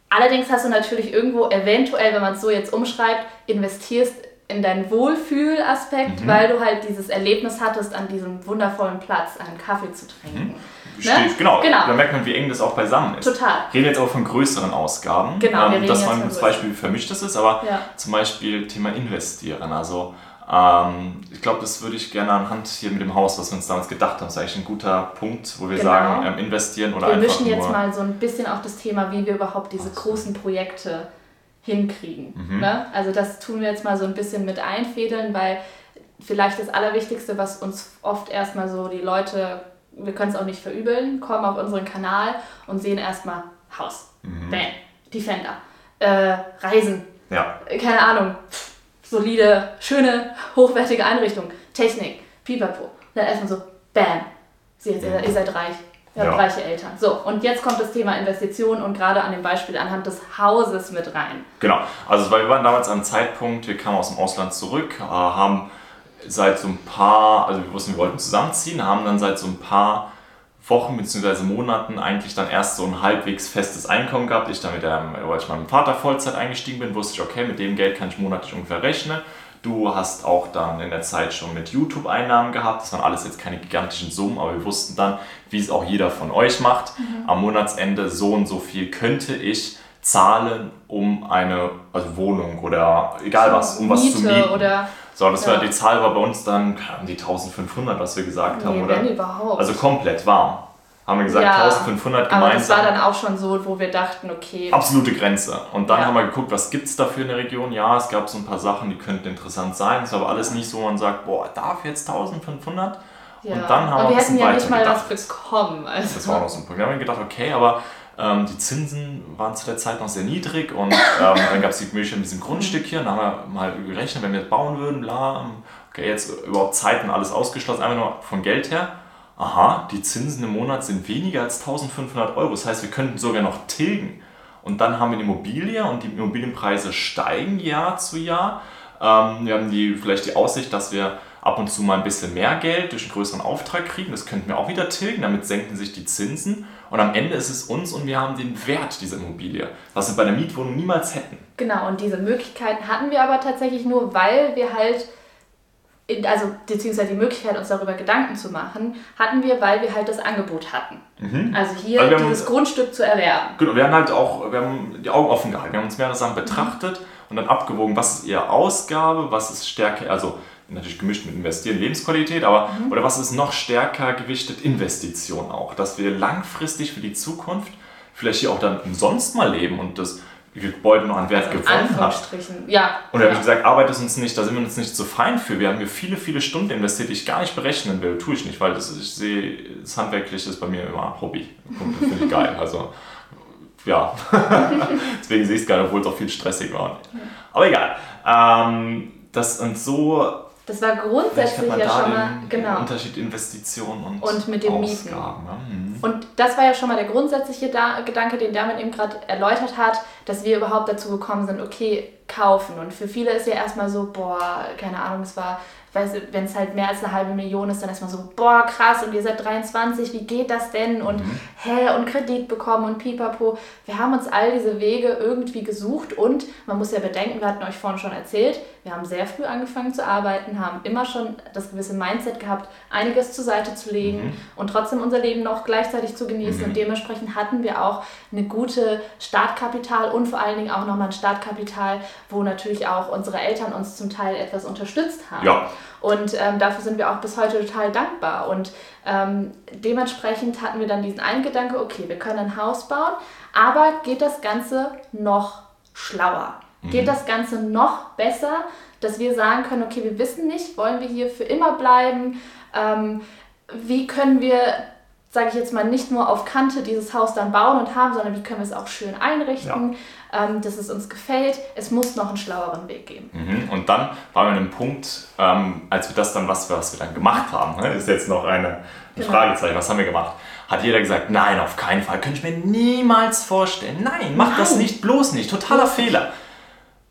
Allerdings hast du natürlich irgendwo eventuell, wenn man es so jetzt umschreibt, investierst in deinen Wohlfühlaspekt, mhm. weil du halt dieses Erlebnis hattest, an diesem wundervollen Platz einen Kaffee zu trinken. Mhm. Ne? Genau. genau. Da merkt man, wie eng das auch beisammen ist. Total. Wir reden jetzt auch von größeren Ausgaben. Genau. Ähm, dass man zum Beispiel vermischt das ist, aber ja. zum Beispiel Thema Investieren. Also ähm, ich glaube, das würde ich gerne anhand hier mit dem Haus, was wir uns damals gedacht haben, ist eigentlich ein guter Punkt, wo wir genau. sagen, ähm, investieren oder wir einfach. Wir mischen jetzt mal so ein bisschen auch das Thema, wie wir überhaupt diese also. großen Projekte hinkriegen. Mhm. Ne? Also das tun wir jetzt mal so ein bisschen mit einfädeln, weil vielleicht das Allerwichtigste, was uns oft erstmal so die Leute wir können es auch nicht verübeln, kommen auf unseren Kanal und sehen erstmal Haus, mhm. Bam, Defender, äh, Reisen, ja. keine Ahnung, solide, schöne, hochwertige Einrichtung, Technik, Pipapo. Dann erstmal so, Bam, ihr, ihr seid reich. Ihr habt ja. reiche Eltern. So, und jetzt kommt das Thema Investitionen und gerade an dem Beispiel anhand des Hauses mit rein. Genau, also weil wir waren damals am Zeitpunkt, wir kamen aus dem Ausland zurück, äh, haben seit so ein paar, also wir wussten, wir wollten zusammenziehen, haben dann seit so ein paar Wochen bzw. Monaten eigentlich dann erst so ein halbwegs festes Einkommen gehabt. Ich dann mit weil ich meinem Vater Vollzeit eingestiegen bin, wusste ich, okay, mit dem Geld kann ich monatlich ungefähr rechnen. Du hast auch dann in der Zeit schon mit YouTube Einnahmen gehabt. Das waren alles jetzt keine gigantischen Summen, aber wir wussten dann, wie es auch jeder von euch macht. Mhm. Am Monatsende so und so viel könnte ich zahlen, um eine also Wohnung oder egal was, um was Miete zu mieten. Oder, so, das ja. war die Zahl war bei uns dann die 1500, was wir gesagt nee, haben, oder? Wenn überhaupt. Also komplett warm haben wir gesagt, ja, 1500 gemeinsam. Aber das war dann auch schon so, wo wir dachten, okay. Absolute Grenze. Und dann ja. haben wir geguckt, was gibt es da für eine Region? Ja, es gab so ein paar Sachen, die könnten interessant sein. Es ist aber alles nicht so, wo man sagt, boah, darf jetzt 1500? Ja. Und dann haben und wir, wir hätten ja nicht mal gedacht. was bekommen. Also. Das war auch noch so ein Punkt. Wir haben gedacht, okay, aber ähm, die Zinsen waren zu der Zeit noch sehr niedrig und ähm, dann gab es die Möglichkeit mit diesem Grundstück hier. Und dann haben wir mal gerechnet, wenn wir jetzt bauen würden, bla, ähm, okay, jetzt überhaupt Zeiten alles ausgeschlossen, einfach nur von Geld her aha, die Zinsen im Monat sind weniger als 1500 Euro. Das heißt, wir könnten sogar noch tilgen. Und dann haben wir die Immobilie und die Immobilienpreise steigen Jahr zu Jahr. Ähm, wir haben die, vielleicht die Aussicht, dass wir ab und zu mal ein bisschen mehr Geld durch einen größeren Auftrag kriegen. Das könnten wir auch wieder tilgen. Damit senken sich die Zinsen. Und am Ende ist es uns und wir haben den Wert dieser Immobilie, was wir bei der Mietwohnung niemals hätten. Genau, und diese Möglichkeiten hatten wir aber tatsächlich nur, weil wir halt also beziehungsweise die Möglichkeit, uns darüber Gedanken zu machen, hatten wir, weil wir halt das Angebot hatten. Mhm. Also hier dieses haben, Grundstück zu erwerben. Genau, wir haben halt auch, wir haben die Augen offen gehalten, wir haben uns mehrere Sachen betrachtet mhm. und dann abgewogen, was ist eher Ausgabe, was ist Stärke, also natürlich gemischt mit Investieren, Lebensqualität, aber mhm. oder was ist noch stärker gewichtet, Investition auch, dass wir langfristig für die Zukunft vielleicht hier auch dann umsonst mal leben und das Gebäude noch an Wert also gewonnen hat. Ja. Und da ja. habe ich gesagt, arbeitet uns nicht, da sind wir uns nicht so fein für. Wir haben hier viele, viele Stunden investiert, die ich gar nicht berechnen will. Tue ich nicht, weil das, ich sehe, das Handwerkliche ist bei mir immer Hobby. Das finde ich geil. Also, ja. Deswegen sehe ich es nicht, obwohl es auch viel stressig war. Aber egal. Ähm, das und so das war grundsätzlich ja schon mal genau. Unterschied Investitionen und, und mit dem Ausgaben, Mieten. Mhm. Und das war ja schon mal der grundsätzliche da Gedanke, den David eben gerade erläutert hat, dass wir überhaupt dazu gekommen sind, okay, kaufen. Und für viele ist ja erstmal so, boah, keine Ahnung, es war wenn es halt mehr als eine halbe Million ist, dann ist man so, boah, krass, und ihr seid 23, wie geht das denn? Und mhm. hä, und Kredit bekommen und pipapo. Wir haben uns all diese Wege irgendwie gesucht und man muss ja bedenken, wir hatten euch vorhin schon erzählt, wir haben sehr früh angefangen zu arbeiten, haben immer schon das gewisse Mindset gehabt, einiges zur Seite zu legen mhm. und trotzdem unser Leben noch gleichzeitig zu genießen. Mhm. Und dementsprechend hatten wir auch eine gute Startkapital und vor allen Dingen auch nochmal ein Startkapital, wo natürlich auch unsere Eltern uns zum Teil etwas unterstützt haben. Ja. Und ähm, dafür sind wir auch bis heute total dankbar. Und ähm, dementsprechend hatten wir dann diesen einen Gedanke, okay, wir können ein Haus bauen, aber geht das Ganze noch schlauer? Mhm. Geht das Ganze noch besser, dass wir sagen können, okay, wir wissen nicht, wollen wir hier für immer bleiben? Ähm, wie können wir sage ich jetzt mal, nicht nur auf Kante dieses Haus dann bauen und haben, sondern wie können wir es auch schön einrichten, ja. Ähm, dass es uns gefällt. Es muss noch einen schlaueren Weg geben. Mhm. Und dann waren wir an einem Punkt, ähm, als wir das dann, was wir, was wir dann gemacht haben, ne, ist jetzt noch eine, ein genau. Fragezeichen, was haben wir gemacht? Hat jeder gesagt, nein, auf keinen Fall, könnte ich mir niemals vorstellen. Nein, mach nein. das nicht, bloß nicht, totaler Fehler.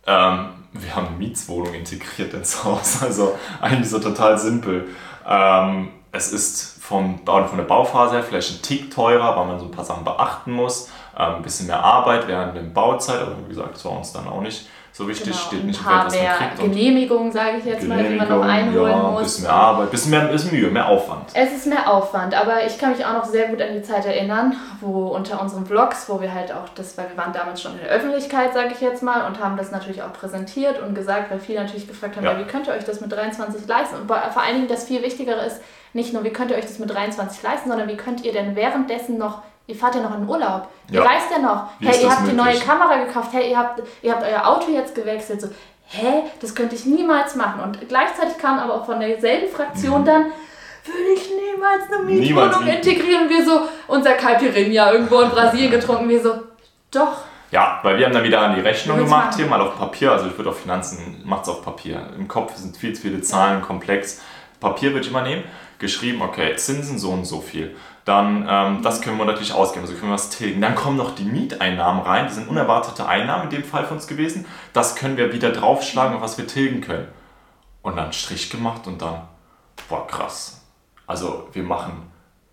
Ähm, wir haben eine Mietswohnung integriert ins Haus, also eigentlich so total simpel. Ähm, es ist vom, von der Bauphase her vielleicht ein Tick teurer, weil man so ein paar Sachen beachten muss. Ähm, ein bisschen mehr Arbeit während der Bauzeit, aber wie gesagt, das war uns dann auch nicht so wichtig, genau, steht nicht im Wert, was man kriegt. Genehmigung, sage ich jetzt mal, die man noch einholen ja, muss. Ein bisschen mehr Arbeit, ein bisschen mehr ist Mühe, mehr Aufwand. Es ist mehr Aufwand, aber ich kann mich auch noch sehr gut an die Zeit erinnern, wo unter unseren Vlogs, wo wir halt auch, das, weil wir waren damals schon in der Öffentlichkeit, sage ich jetzt mal, und haben das natürlich auch präsentiert und gesagt, weil viele natürlich gefragt haben, ja. Ja, wie könnt ihr euch das mit 23 leisten? Und vor allen Dingen das viel Wichtigere ist, nicht nur, wie könnt ihr euch das mit 23 leisten, sondern wie könnt ihr denn währenddessen noch Ihr fahrt ja noch in Urlaub. Ihr ja. reist ja noch. Wie hey, ihr habt möglich? die neue Kamera gekauft. Hey, ihr habt, ihr habt euer Auto jetzt gewechselt. So, hä, das könnte ich niemals machen. Und gleichzeitig kam aber auch von derselben Fraktion mhm. dann, würde ich niemals eine Mietwohnung integrieren. Und wir so, unser Caipirinha irgendwo in Brasilien getrunken. Wir so, doch. Ja, weil wir haben dann wieder die Rechnung gemacht, machen. hier mal auf Papier. Also ich würde auf Finanzen, macht es auf Papier. Im Kopf sind viel zu viele Zahlen, komplex. Papier würde ich immer nehmen geschrieben, okay, Zinsen so und so viel. Dann ähm, das können wir monatlich ausgeben, also können wir was tilgen. Dann kommen noch die Mieteinnahmen rein, die sind unerwartete Einnahmen in dem Fall für uns gewesen. Das können wir wieder draufschlagen, auf was wir tilgen können. Und dann Strich gemacht und dann, boah, krass. Also wir machen,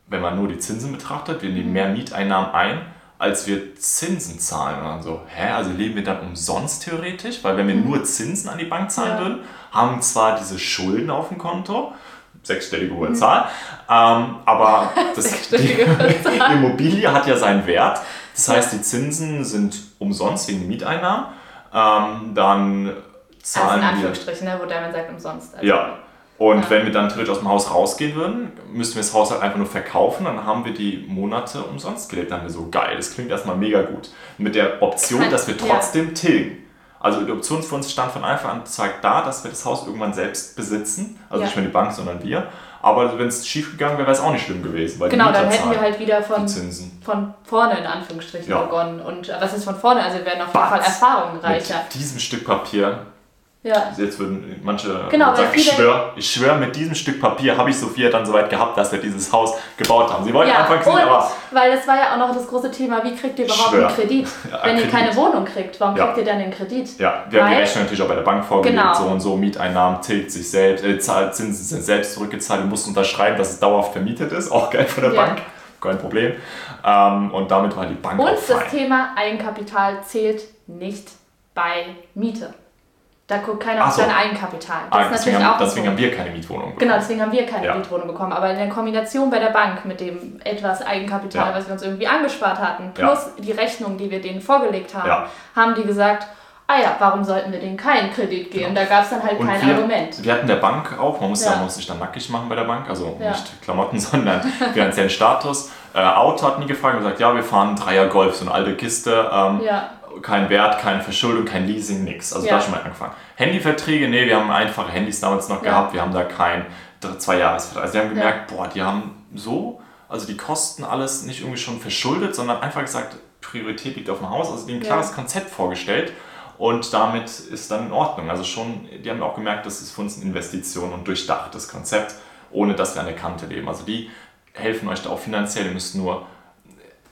wenn man nur die Zinsen betrachtet, wir nehmen mehr Mieteinnahmen ein, als wir Zinsen zahlen. Und dann so, hä, also leben wir dann umsonst theoretisch? Weil wenn wir nur Zinsen an die Bank zahlen würden, haben zwar diese Schulden auf dem Konto, sechsstellige hohe Zahl, ähm, aber das, die, die Immobilie hat ja seinen Wert. Das heißt, die Zinsen sind umsonst wegen Mieteinnahmen. Ähm, dann Also in zahlen wir Anführungsstrichen, ne, wo Diamond sagt umsonst. Also, ja. Und Ja. wenn wir dann theoretisch aus dem Haus rausgehen würden, müssten wir das Haus halt einfach nur verkaufen, dann haben wir die Monate umsonst gelebt. Dann haben wir so, geil, das klingt erstmal mega gut. Mit der Option, dass wir Ja. trotzdem tilgen. Also die Option für uns stand von Anfang an zeigt da, dass wir das Haus irgendwann selbst besitzen. Also Ja. nicht mehr die Bank, sondern wir. Aber wenn es schief gegangen wäre, wäre es auch nicht schlimm gewesen. Weil Genau, dann hätten wir halt wieder von, von vorne in Anführungsstrichen Ja. begonnen. Und äh, was ist von vorne? Also wir werden auf jeden. Fall erfahrungsreicher. Mit diesem Stück Papier Ja. Jetzt würden manche Genau, weil sagen, ich schwöre, ich schwöre, mit diesem Stück Papier habe ich Sophia dann soweit gehabt, dass wir dieses Haus gebaut haben. Sie wollten Ja, anfangs nicht, aber weil das war ja auch noch das große Thema, wie kriegt ihr überhaupt Schwör. einen Kredit? Ja, Wenn ihr Kredit. keine Wohnung kriegt, warum Ja. kriegt ihr dann den Kredit? ja, wir haben die Weil- Rechnung natürlich auch bei der Bank vorgelegt, Genau. so und so, Mieteinnahmen tilgt sich selbst, äh, zahlt Zinsen sind selbst zurückgezahlt, du musst unterschreiben, dass es dauerhaft vermietet ist, auch Geld von der. Bank, kein Problem. Ähm, und damit war die Bank Und das. Thema Eigenkapital zählt nicht bei Miete. Da guckt keiner auf so. sein Eigenkapital. Das Ah, ist deswegen natürlich haben, deswegen haben wir keine Mietwohnung bekommen. Genau, deswegen haben wir keine Ja. Mietwohnung bekommen. Aber in der Kombination bei der Bank mit dem etwas Eigenkapital, Ja. was wir uns irgendwie angespart hatten, Ja. plus die Rechnung, die wir denen vorgelegt haben, Ja. haben die gesagt, ah ja, warum sollten wir denen keinen Kredit geben? Da gab es dann halt Und kein wir, Argument. wir hatten der Bank auch, man muss ja. Ja. man muss sich dann nackig machen bei der Bank, also Ja. nicht Klamotten, sondern finanziellen Status. Äh, Auto hatten die gefragt und gesagt, ja, wir fahren Dreier Golf, so eine alte Kiste, ähm, Ja. Kein Wert, keine Verschuldung, kein Leasing, nix. Also Ja. da schon mal angefangen. Handyverträge, nee, wir haben einfache Handys damals noch Ja. gehabt, wir haben da kein zwei Jahresvertrag. Also wir haben gemerkt, boah, die haben so, also die Kosten alles nicht irgendwie schon verschuldet, sondern einfach gesagt, Priorität liegt auf dem Haus, also die ein Ja. klares Konzept vorgestellt und damit ist dann in Ordnung. Also schon, die haben auch gemerkt, das ist für uns eine Investition und durchdachtes Konzept, ohne dass wir an der Kante leben. Also die helfen euch da auch finanziell, ihr müsst nur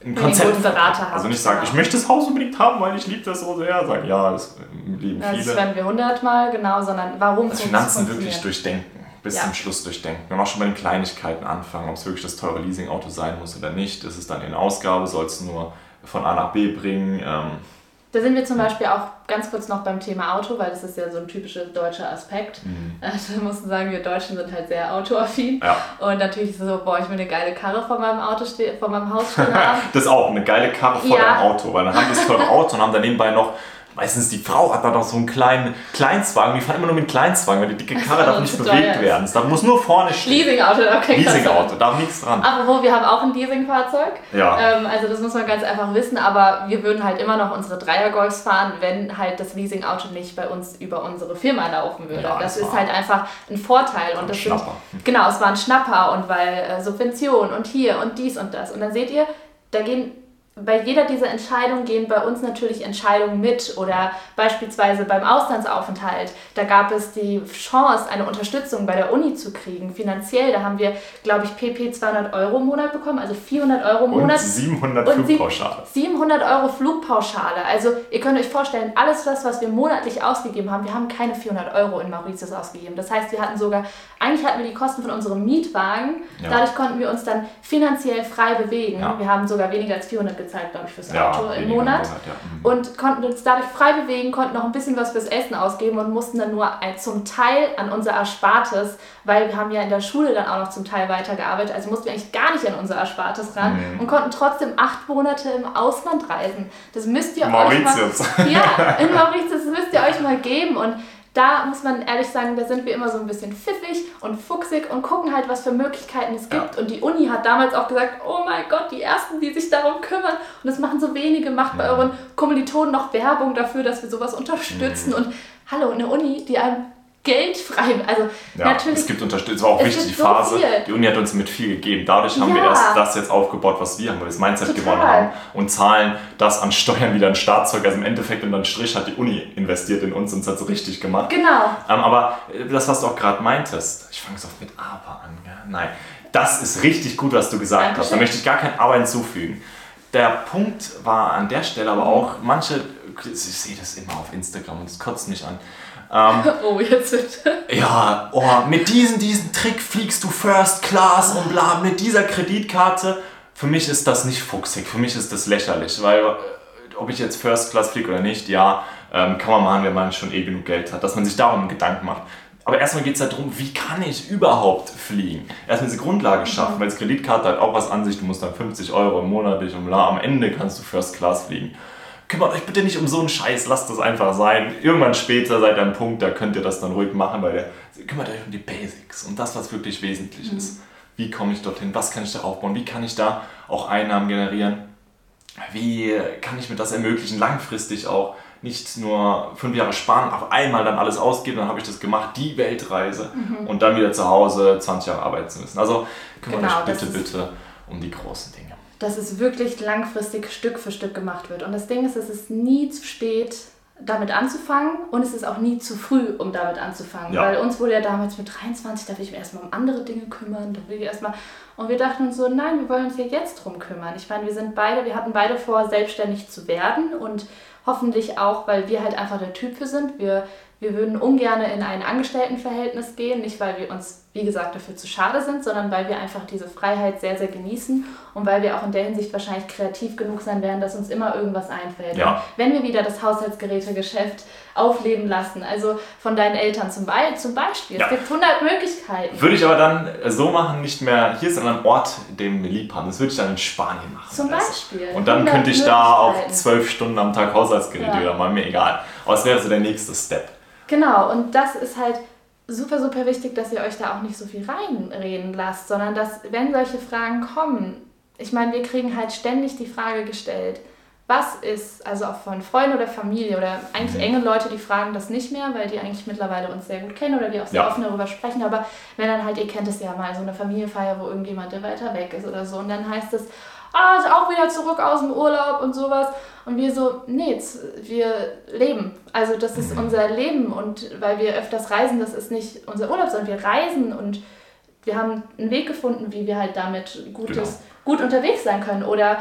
ein einen Konzept guten Berater Also habt, nicht sagen, genau. ich möchte das Haus unbedingt haben, weil ich liebe das so sehr. Sagen, ja, das lieben Ja, Das viele. werden wir hundertmal, genau, sondern warum Das fun- Finanzen wirklich durchdenken, bis Ja. zum Schluss durchdenken. Man auch schon bei den Kleinigkeiten anfangen, ob es wirklich das teure Leasingauto sein muss oder nicht. Ist es dann eine Ausgabe, soll es nur von A nach B bringen. Ähm, Da sind wir zum Beispiel auch ganz kurz noch beim Thema Auto, weil das ist ja so ein typischer deutscher Aspekt. Mhm. Also wir mussten sagen, wir Deutschen sind halt sehr autoaffin. ja. Und natürlich ist es so, boah, ich will eine geile Karre vor meinem, Auto vor meinem Haus stehen haben. Das auch eine geile Karre vor Ja. deinem Auto, weil dann haben die das teure Auto und haben dann nebenbei noch, meistens die Frau hat da noch so einen kleinen Kleinstwagen, die fahren immer nur mit Kleinstwagen, weil die dicke Karre darf nicht bewegt teuer werden. Darf- muss nur vorne stehen. Leasingauto, da kriegt das Leasingauto, da darf nichts dran. Apropos, wir haben auch ein Leasingfahrzeug. Ja. Ähm, also das muss man ganz einfach wissen, aber wir würden halt immer noch unsere Dreier-Golfs fahren, wenn halt das Leasingauto nicht bei uns über unsere Firma laufen würde. Ja, das ist halt einfach ein Vorteil. Und ein das sind, Schnapper. genau, es war ein Schnapper und weil äh, Subvention und hier und dies und das. Und dann seht ihr, da gehen bei jeder dieser Entscheidungen gehen bei uns natürlich Entscheidungen mit oder beispielsweise beim Auslandsaufenthalt. Da gab es die Chance, eine Unterstützung bei der Uni zu kriegen, finanziell. Da haben wir, glaube ich, PP 200 Euro im Monat bekommen, also 400 Euro im Und Monat. 700 Und Flugpauschale. 700 Euro Flugpauschale. Also ihr könnt euch vorstellen, alles das, was wir monatlich ausgegeben haben, wir haben keine 400 Euro in Mauritius ausgegeben. Das heißt, wir hatten sogar, eigentlich hatten wir die Kosten von unserem Mietwagen. Ja. Dadurch konnten wir uns dann finanziell frei bewegen. Ja. Wir haben sogar weniger als 400 gezahlt, glaube ich, fürs Auto im Monat. Monat, ja. Mhm. Und konnten uns dadurch frei bewegen, konnten noch ein bisschen was fürs Essen ausgeben und mussten dann nur ein, zum Teil an unser Erspartes, weil wir haben ja in der Schule dann auch noch zum Teil weitergearbeitet, also mussten wir eigentlich gar nicht an unser Erspartes ran Mhm. und konnten trotzdem acht Monate im Ausland reisen. Das müsst ihr Mauritius. euch mal... Ja, in Mauritius, das müsst ihr euch mal geben und da muss man ehrlich sagen, da sind wir immer so ein bisschen pfiffig und fuchsig und gucken halt, was für Möglichkeiten es gibt. Und die Uni hat damals auch gesagt, oh mein Gott, die Ersten, die sich darum kümmern. Und das machen so wenige. Macht bei Ja. euren Kommilitonen noch Werbung dafür, dass wir sowas unterstützen. Und hallo, eine Uni, die einem geldfrei. Also Ja, natürlich. es gibt Unterstützung. Es war auch es wichtig, die so Phase. viel. Die Uni hat uns mit viel gegeben. Dadurch haben wir Ja. erst das jetzt aufgebaut, was wir haben, weil wir das Mindset Total. gewonnen haben und zahlen das an Steuern wieder ein Staatszeug. Also im Endeffekt unterm Strich hat die Uni investiert in uns und es hat so richtig gemacht. genau. Ähm, aber äh, das, was du auch gerade meintest, ich fange es auch mit Aber an. Gell? Nein, das ist richtig gut, was du gesagt hast. Da Dankeschön. möchte ich gar kein Aber hinzufügen. Der Punkt war an der Stelle aber auch, manche, ich sehe das immer auf Instagram und es kotzt mich an. Oh, jetzt wird. Ja, oh, mit diesem, diesen Trick fliegst du First Class und bla, mit dieser Kreditkarte. Für mich ist das nicht fuchsig, für mich ist das lächerlich, weil äh, ob ich jetzt First Class fliege oder nicht, ja, ähm, kann man machen, wenn man schon eh genug Geld hat, dass man sich darum Gedanken macht. Aber erstmal geht es darum, wie kann ich überhaupt fliegen? Erstmal diese Grundlage schaffen, weil die Kreditkarte hat auch was an sich, du musst dann 50 Euro monatlich und bla, am Ende kannst du First Class fliegen. Kümmert euch bitte nicht um so einen Scheiß, lasst das einfach sein. Irgendwann später seid ihr an Punkt, da könnt ihr das dann ruhig machen, weil ihr kümmert euch um die Basics, um das, was wirklich wesentlich ist. Wie komme ich dorthin? Was kann ich da aufbauen? Wie kann ich da auch Einnahmen generieren? Wie kann ich mir das ermöglichen, langfristig auch nicht nur fünf Jahre sparen, auf einmal dann alles ausgeben, dann habe ich das gemacht, die Weltreise und dann wieder zu Hause 20 Jahre arbeiten zu müssen. Also kümmert Genau, euch bitte, bitte um die großen Dinge. Dass es wirklich langfristig Stück für Stück gemacht wird. Und das Ding ist, es ist nie zu spät, damit anzufangen und es ist auch nie zu früh, um damit anzufangen. Ja. Weil uns wurde ja damals mit 23, da will ich mich erstmal um andere Dinge kümmern, da will ich erstmal. Und wir dachten uns so, nein, wir wollen uns ja jetzt drum kümmern. Ich meine, wir sind beide, wir hatten beide vor, selbstständig zu werden und hoffentlich auch, weil wir halt einfach der Typ für sind. Wir, wir würden ungern in ein Angestelltenverhältnis gehen, nicht weil wir uns, wie gesagt, dafür zu schade sind, sondern weil wir einfach diese Freiheit sehr, sehr genießen und weil wir auch in der Hinsicht wahrscheinlich kreativ genug sein werden, dass uns immer irgendwas einfällt. Ja. Wenn wir wieder das Haushaltsgerätegeschäft aufleben lassen, also von deinen Eltern zum, Be zum Beispiel, Ja. es gibt 100 Möglichkeiten. Würde ich aber dann so machen, nicht mehr hier, sondern an Ort, den wir lieb haben. Das würde ich dann in Spanien machen. Zum Also. Beispiel. Und dann 100 könnte ich da auch Möglichkeiten. zwölf Stunden am Tag Haushaltsgeräte Ja. wieder machen, mir egal. Aber es wäre so der nächste Step. Genau, und das ist halt super, super wichtig, dass ihr euch da auch nicht so viel reinreden lasst, sondern dass, wenn solche Fragen kommen, ich meine, wir kriegen halt ständig die Frage gestellt, was ist, also auch von Freunden oder Familie oder eigentlich Mhm. enge Leute, die fragen das nicht mehr, weil die eigentlich mittlerweile uns sehr gut kennen oder die auch sehr Ja. offen darüber sprechen, aber wenn dann halt, ihr kennt es ja mal, so eine Familienfeier, wo irgendjemand, der weiter weg ist oder so und dann heißt es, ah, ist auch wieder zurück aus dem Urlaub und sowas. Und wir so, nee, wir leben. Also das ist unser Leben und weil wir öfters reisen, das ist nicht unser Urlaub, sondern wir reisen und wir haben einen Weg gefunden, wie wir halt damit Gutes, Genau. gut unterwegs sein können. Oder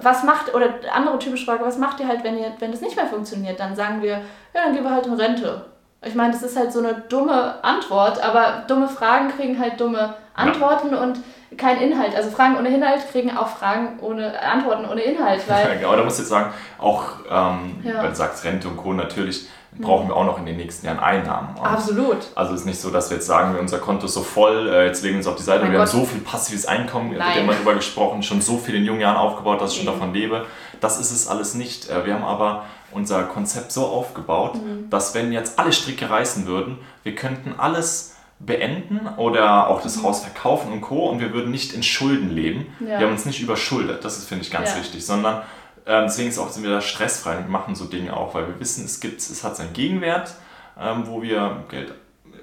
was macht, oder andere typische Frage, was macht ihr halt, wenn, ihr, wenn das nicht mehr funktioniert? Dann sagen wir, ja, dann gehen wir halt in Rente. Ich meine, das ist halt so eine dumme Antwort, aber dumme Fragen kriegen halt dumme Antworten und kein Inhalt. Also Fragen ohne Inhalt kriegen auch Fragen ohne Antworten ohne Inhalt, weil genau, da muss ich jetzt sagen, auch, ähm, Ja. weil du sagst Rente und Co., natürlich brauchen wir auch noch in den nächsten Jahren Einnahmen. Und absolut. Also es ist nicht so, dass wir jetzt sagen, unser Konto ist so voll, äh, jetzt legen wir uns auf die Seite, Mein wir Gott. haben so viel passives Einkommen, da wird Nein. immer drüber gesprochen, schon so viel in jungen Jahren aufgebaut, dass ich schon Eben. davon lebe. Das ist es alles nicht. Äh, Wir haben aber unser Konzept so aufgebaut, Mhm. dass wenn jetzt alle Stricke reißen würden, wir könnten alles beenden oder auch das Haus verkaufen und Co. und wir würden nicht in Schulden leben. Mhm. Ja. Wir haben uns nicht überschuldet, das ist, finde ich, ganz Ja. wichtig, sondern ähm, deswegen ist auch, sind wir da stressfrei und machen so Dinge auch, weil wir wissen, es, gibt, es hat seinen Gegenwert, ähm, wo wir Geld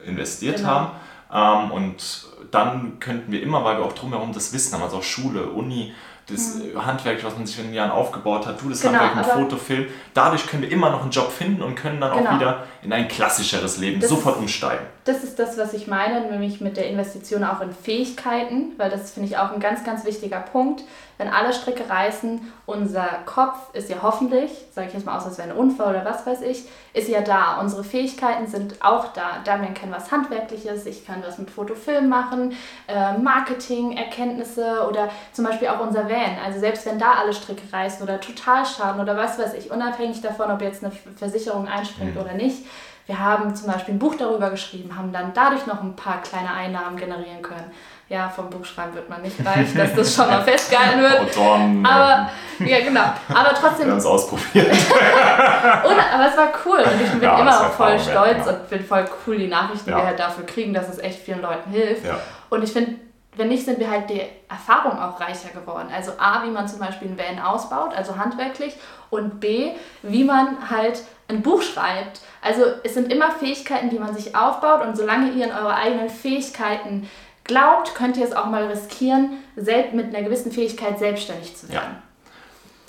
investiert Genau. haben. Ähm, und dann könnten wir immer, weil wir auch drumherum das Wissen haben, also auch Schule, Uni, das äh, Handwerk, was man sich in den Jahren aufgebaut hat, du das Mhm. Genau, Handwerk mit aber- Foto, Film, dadurch können wir immer noch einen Job finden und können dann Genau. auch wieder in ein klassischeres Leben Das sofort ist- umsteigen. Das ist das, was ich meine, nämlich mit der Investition auch in Fähigkeiten, weil das finde ich auch ein ganz, ganz wichtiger Punkt. Wenn alle Stricke reißen, unser Kopf ist ja hoffentlich, sage ich jetzt mal aus, als wäre ein Unfall oder was weiß ich, ist ja da. Unsere Fähigkeiten sind auch da. Damian kann was Handwerkliches, ich kann was mit Fotofilm machen, äh, Marketing, Erkenntnisse oder zum Beispiel auch unser Van. Also selbst wenn da alle Stricke reißen oder Totalschaden oder was weiß ich, unabhängig davon, ob jetzt eine Versicherung einspringt oder nicht, wir haben zum Beispiel ein Buch darüber geschrieben, haben dann dadurch noch ein paar kleine Einnahmen generieren können. Ja, vom Buchschreiben wird man nicht reich, dass das schon mal festgehalten wird. Autoren, Aber, ja genau. Aber wir trotzdem, haben es ausprobiert. ohne, aber es war cool und ich bin Ja, immer war voll stolz genau. und bin voll cool, die Nachrichten, die Ja. wir halt dafür kriegen, dass es echt vielen Leuten hilft. Ja. Und ich finde, wenn nicht, sind wir halt die Erfahrung auch reicher geworden. Also A, wie man zum Beispiel einen Van ausbaut, also handwerklich, und B, wie man halt ein Buch schreibt. Also es sind immer Fähigkeiten, die man sich aufbaut und solange ihr in eure eigenen Fähigkeiten glaubt, könnt ihr es auch mal riskieren, mit einer gewissen Fähigkeit selbstständig zu werden. Ja.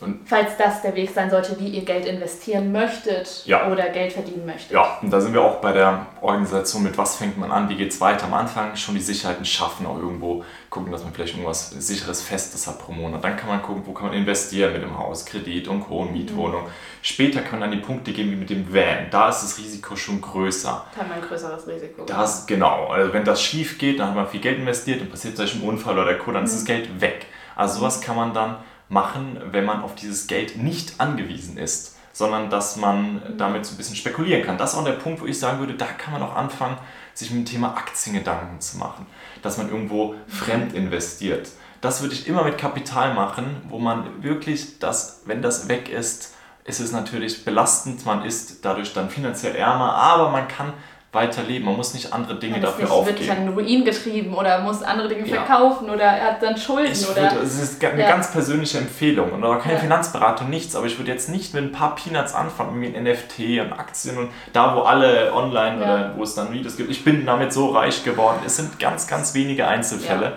Und Falls das der Weg sein sollte, wie ihr Geld investieren möchtet ja. oder Geld verdienen möchtet. Ja, und da sind wir auch bei der Organisation mit, was fängt man an, wie geht es weiter. Am Anfang schon die Sicherheiten schaffen, auch irgendwo gucken, dass man vielleicht irgendwas sicheres, festes hat pro Monat. Dann kann man gucken, wo kann man investieren mit dem Haus, Kredit und Co. und Mietwohnung. Mhm. Später kann man dann die Punkte geben wie mit dem Van. Da ist das Risiko schon größer. Da hat man ein größeres Risiko. Das, genau. Also wenn das schief geht, dann hat man viel Geld investiert und passiert vielleicht ein Unfall oder Co., dann mhm. ist das Geld weg. Also sowas kann man dann machen, wenn man auf dieses Geld nicht angewiesen ist, sondern dass man damit so ein bisschen spekulieren kann. Das ist auch der Punkt, wo ich sagen würde, da kann man auch anfangen, sich mit dem Thema Aktien Gedanken zu machen, dass man irgendwo fremd investiert. Das würde ich immer mit Kapital machen, wo man wirklich das, wenn das weg ist, ist es natürlich belastend, man ist dadurch dann finanziell ärmer, aber man kann weiterleben. Man muss nicht andere Dinge dafür nicht aufgeben. wirklich an den Ruin getrieben oder muss andere Dinge ja. verkaufen oder er hat dann Schulden. Ich oder würde, es ist eine ja. ganz persönliche Empfehlung und keine ja. Finanzberatung, nichts, aber ich würde jetzt nicht mit ein paar Peanuts anfangen, mit NFT und Aktien und da, wo alle online oder wo es dann Videos gibt. Ich bin damit so reich geworden. Es sind ganz, ganz wenige Einzelfälle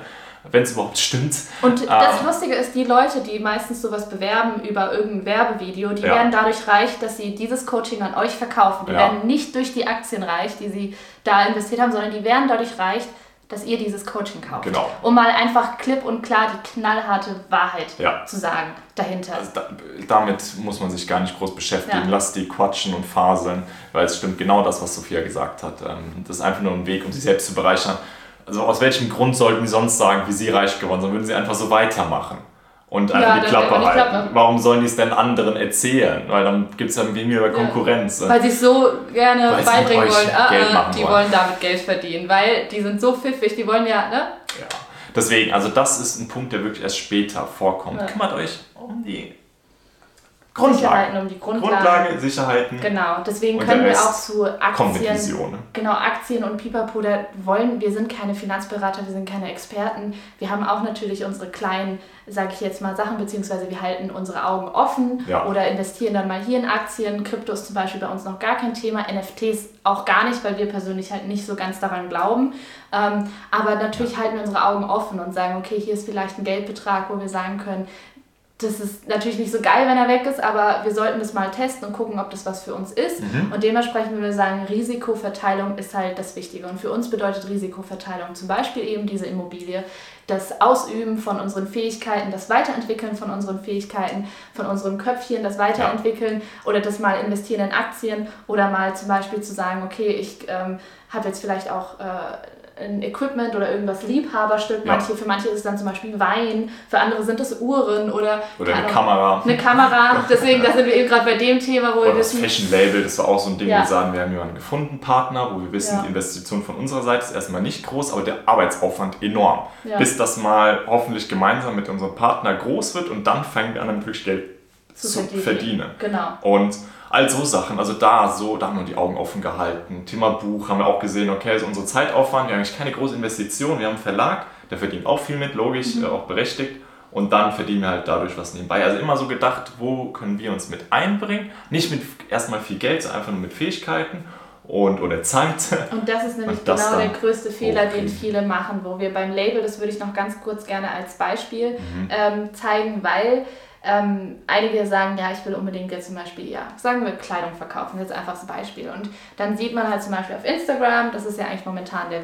wenn es überhaupt stimmt. Und das ähm, Lustige ist, die Leute, die meistens sowas bewerben über irgendein Werbevideo, die ja. werden dadurch reich, dass sie dieses Coaching an euch verkaufen. Die ja. werden nicht durch die Aktien reich, die sie da investiert haben, sondern die werden dadurch reich, dass ihr dieses Coaching kauft. Genau. Um mal einfach klipp und klar die knallharte Wahrheit ja. zu sagen dahinter. Also da, damit muss man sich gar nicht groß beschäftigen. Ja. Lasst die quatschen und faseln, weil es stimmt genau das, was Sophia gesagt hat. Ähm, das ist einfach nur ein Weg, um sich selbst zu bereichern also aus welchem Grund sollten die sonst sagen, wie sie reich geworden sind? Würden sie einfach so weitermachen und einfach ja, die Klappe halten. Klappe. Warum sollen die es denn anderen erzählen? Weil dann gibt es ja gegenüber Konkurrenz. Ja. Weil sie es so gerne weil beibringen wollen. Ah, ah, die wollen. wollen damit Geld verdienen, weil die sind so pfiffig, die wollen ja, ne? Ja. Deswegen, also das ist ein Punkt, der wirklich erst später vorkommt. Ja. Kümmert euch um die Grundlagen. Um die Grundlagen. Grundlage, Sicherheiten. Genau, deswegen können wir auch zu Aktien. Ne? Genau, Aktien und Pipapo, da wollen, wir sind keine Finanzberater, wir sind keine Experten. Wir haben auch natürlich unsere kleinen, sage ich jetzt mal, Sachen, beziehungsweise wir halten unsere Augen offen ja. oder investieren dann mal hier in Aktien. Kryptos zum Beispiel bei uns noch gar kein Thema, NFTs auch gar nicht, weil wir persönlich halt nicht so ganz daran glauben. Ähm, aber natürlich halten wir unsere Augen offen und sagen, okay, hier ist vielleicht ein Geldbetrag, wo wir sagen können, das ist natürlich nicht so geil, wenn er weg ist, aber wir sollten das mal testen und gucken, ob das was für uns ist. Mhm. Und dementsprechend würde ich sagen, Risikoverteilung ist halt das Wichtige. Und für uns bedeutet Risikoverteilung zum Beispiel eben diese Immobilie, das Ausüben von unseren Fähigkeiten, das Weiterentwickeln von unseren Fähigkeiten, von unserem Köpfchen, das Weiterentwickeln ja. oder das mal investieren in Aktien oder mal zum Beispiel zu sagen, okay, ich ähm, habe jetzt vielleicht auch... Äh, ein Equipment oder irgendwas Liebhaberstück. Ja. Manche, für manche ist es dann zum Beispiel Wein, für andere sind es Uhren oder, oder eine Kamera. Eine Kamera. Deswegen, da sind wir eben gerade bei dem Thema, wo oder wir wissen. Das Fashion Label, das war auch so ein Ding, ja. wir sagen, wir haben jemanden gefunden, Partner, wo wir wissen, ja. die Investition von unserer Seite ist erstmal nicht groß, aber der Arbeitsaufwand enorm. Ja. Bis das mal hoffentlich gemeinsam mit unserem Partner groß wird und dann fangen wir an, damit wirklich Geld zu, zu verdienen. verdienen. Genau. Und all so Sachen. Also da so, da haben wir die Augen offen gehalten. Thema Buch haben wir auch gesehen, okay, ist unser Zeitaufwand, wir haben eigentlich keine große Investition, wir haben einen Verlag, der verdient auch viel mit, logisch, mhm. auch berechtigt. Und dann verdienen wir halt dadurch was nebenbei. Also immer so gedacht, wo können wir uns mit einbringen? Nicht mit erstmal viel Geld, sondern einfach nur mit Fähigkeiten und oder Zeit. Und das ist nämlich das genau der größte Fehler, den viele machen, wo wir beim Label, das würde ich noch ganz kurz gerne als Beispiel mhm. ähm, zeigen, weil ähm, einige sagen, ja, ich will unbedingt jetzt zum Beispiel, ja, sagen wir Kleidung verkaufen, jetzt einfach das Beispiel. Und dann sieht man halt zum Beispiel auf Instagram, das ist ja eigentlich momentan der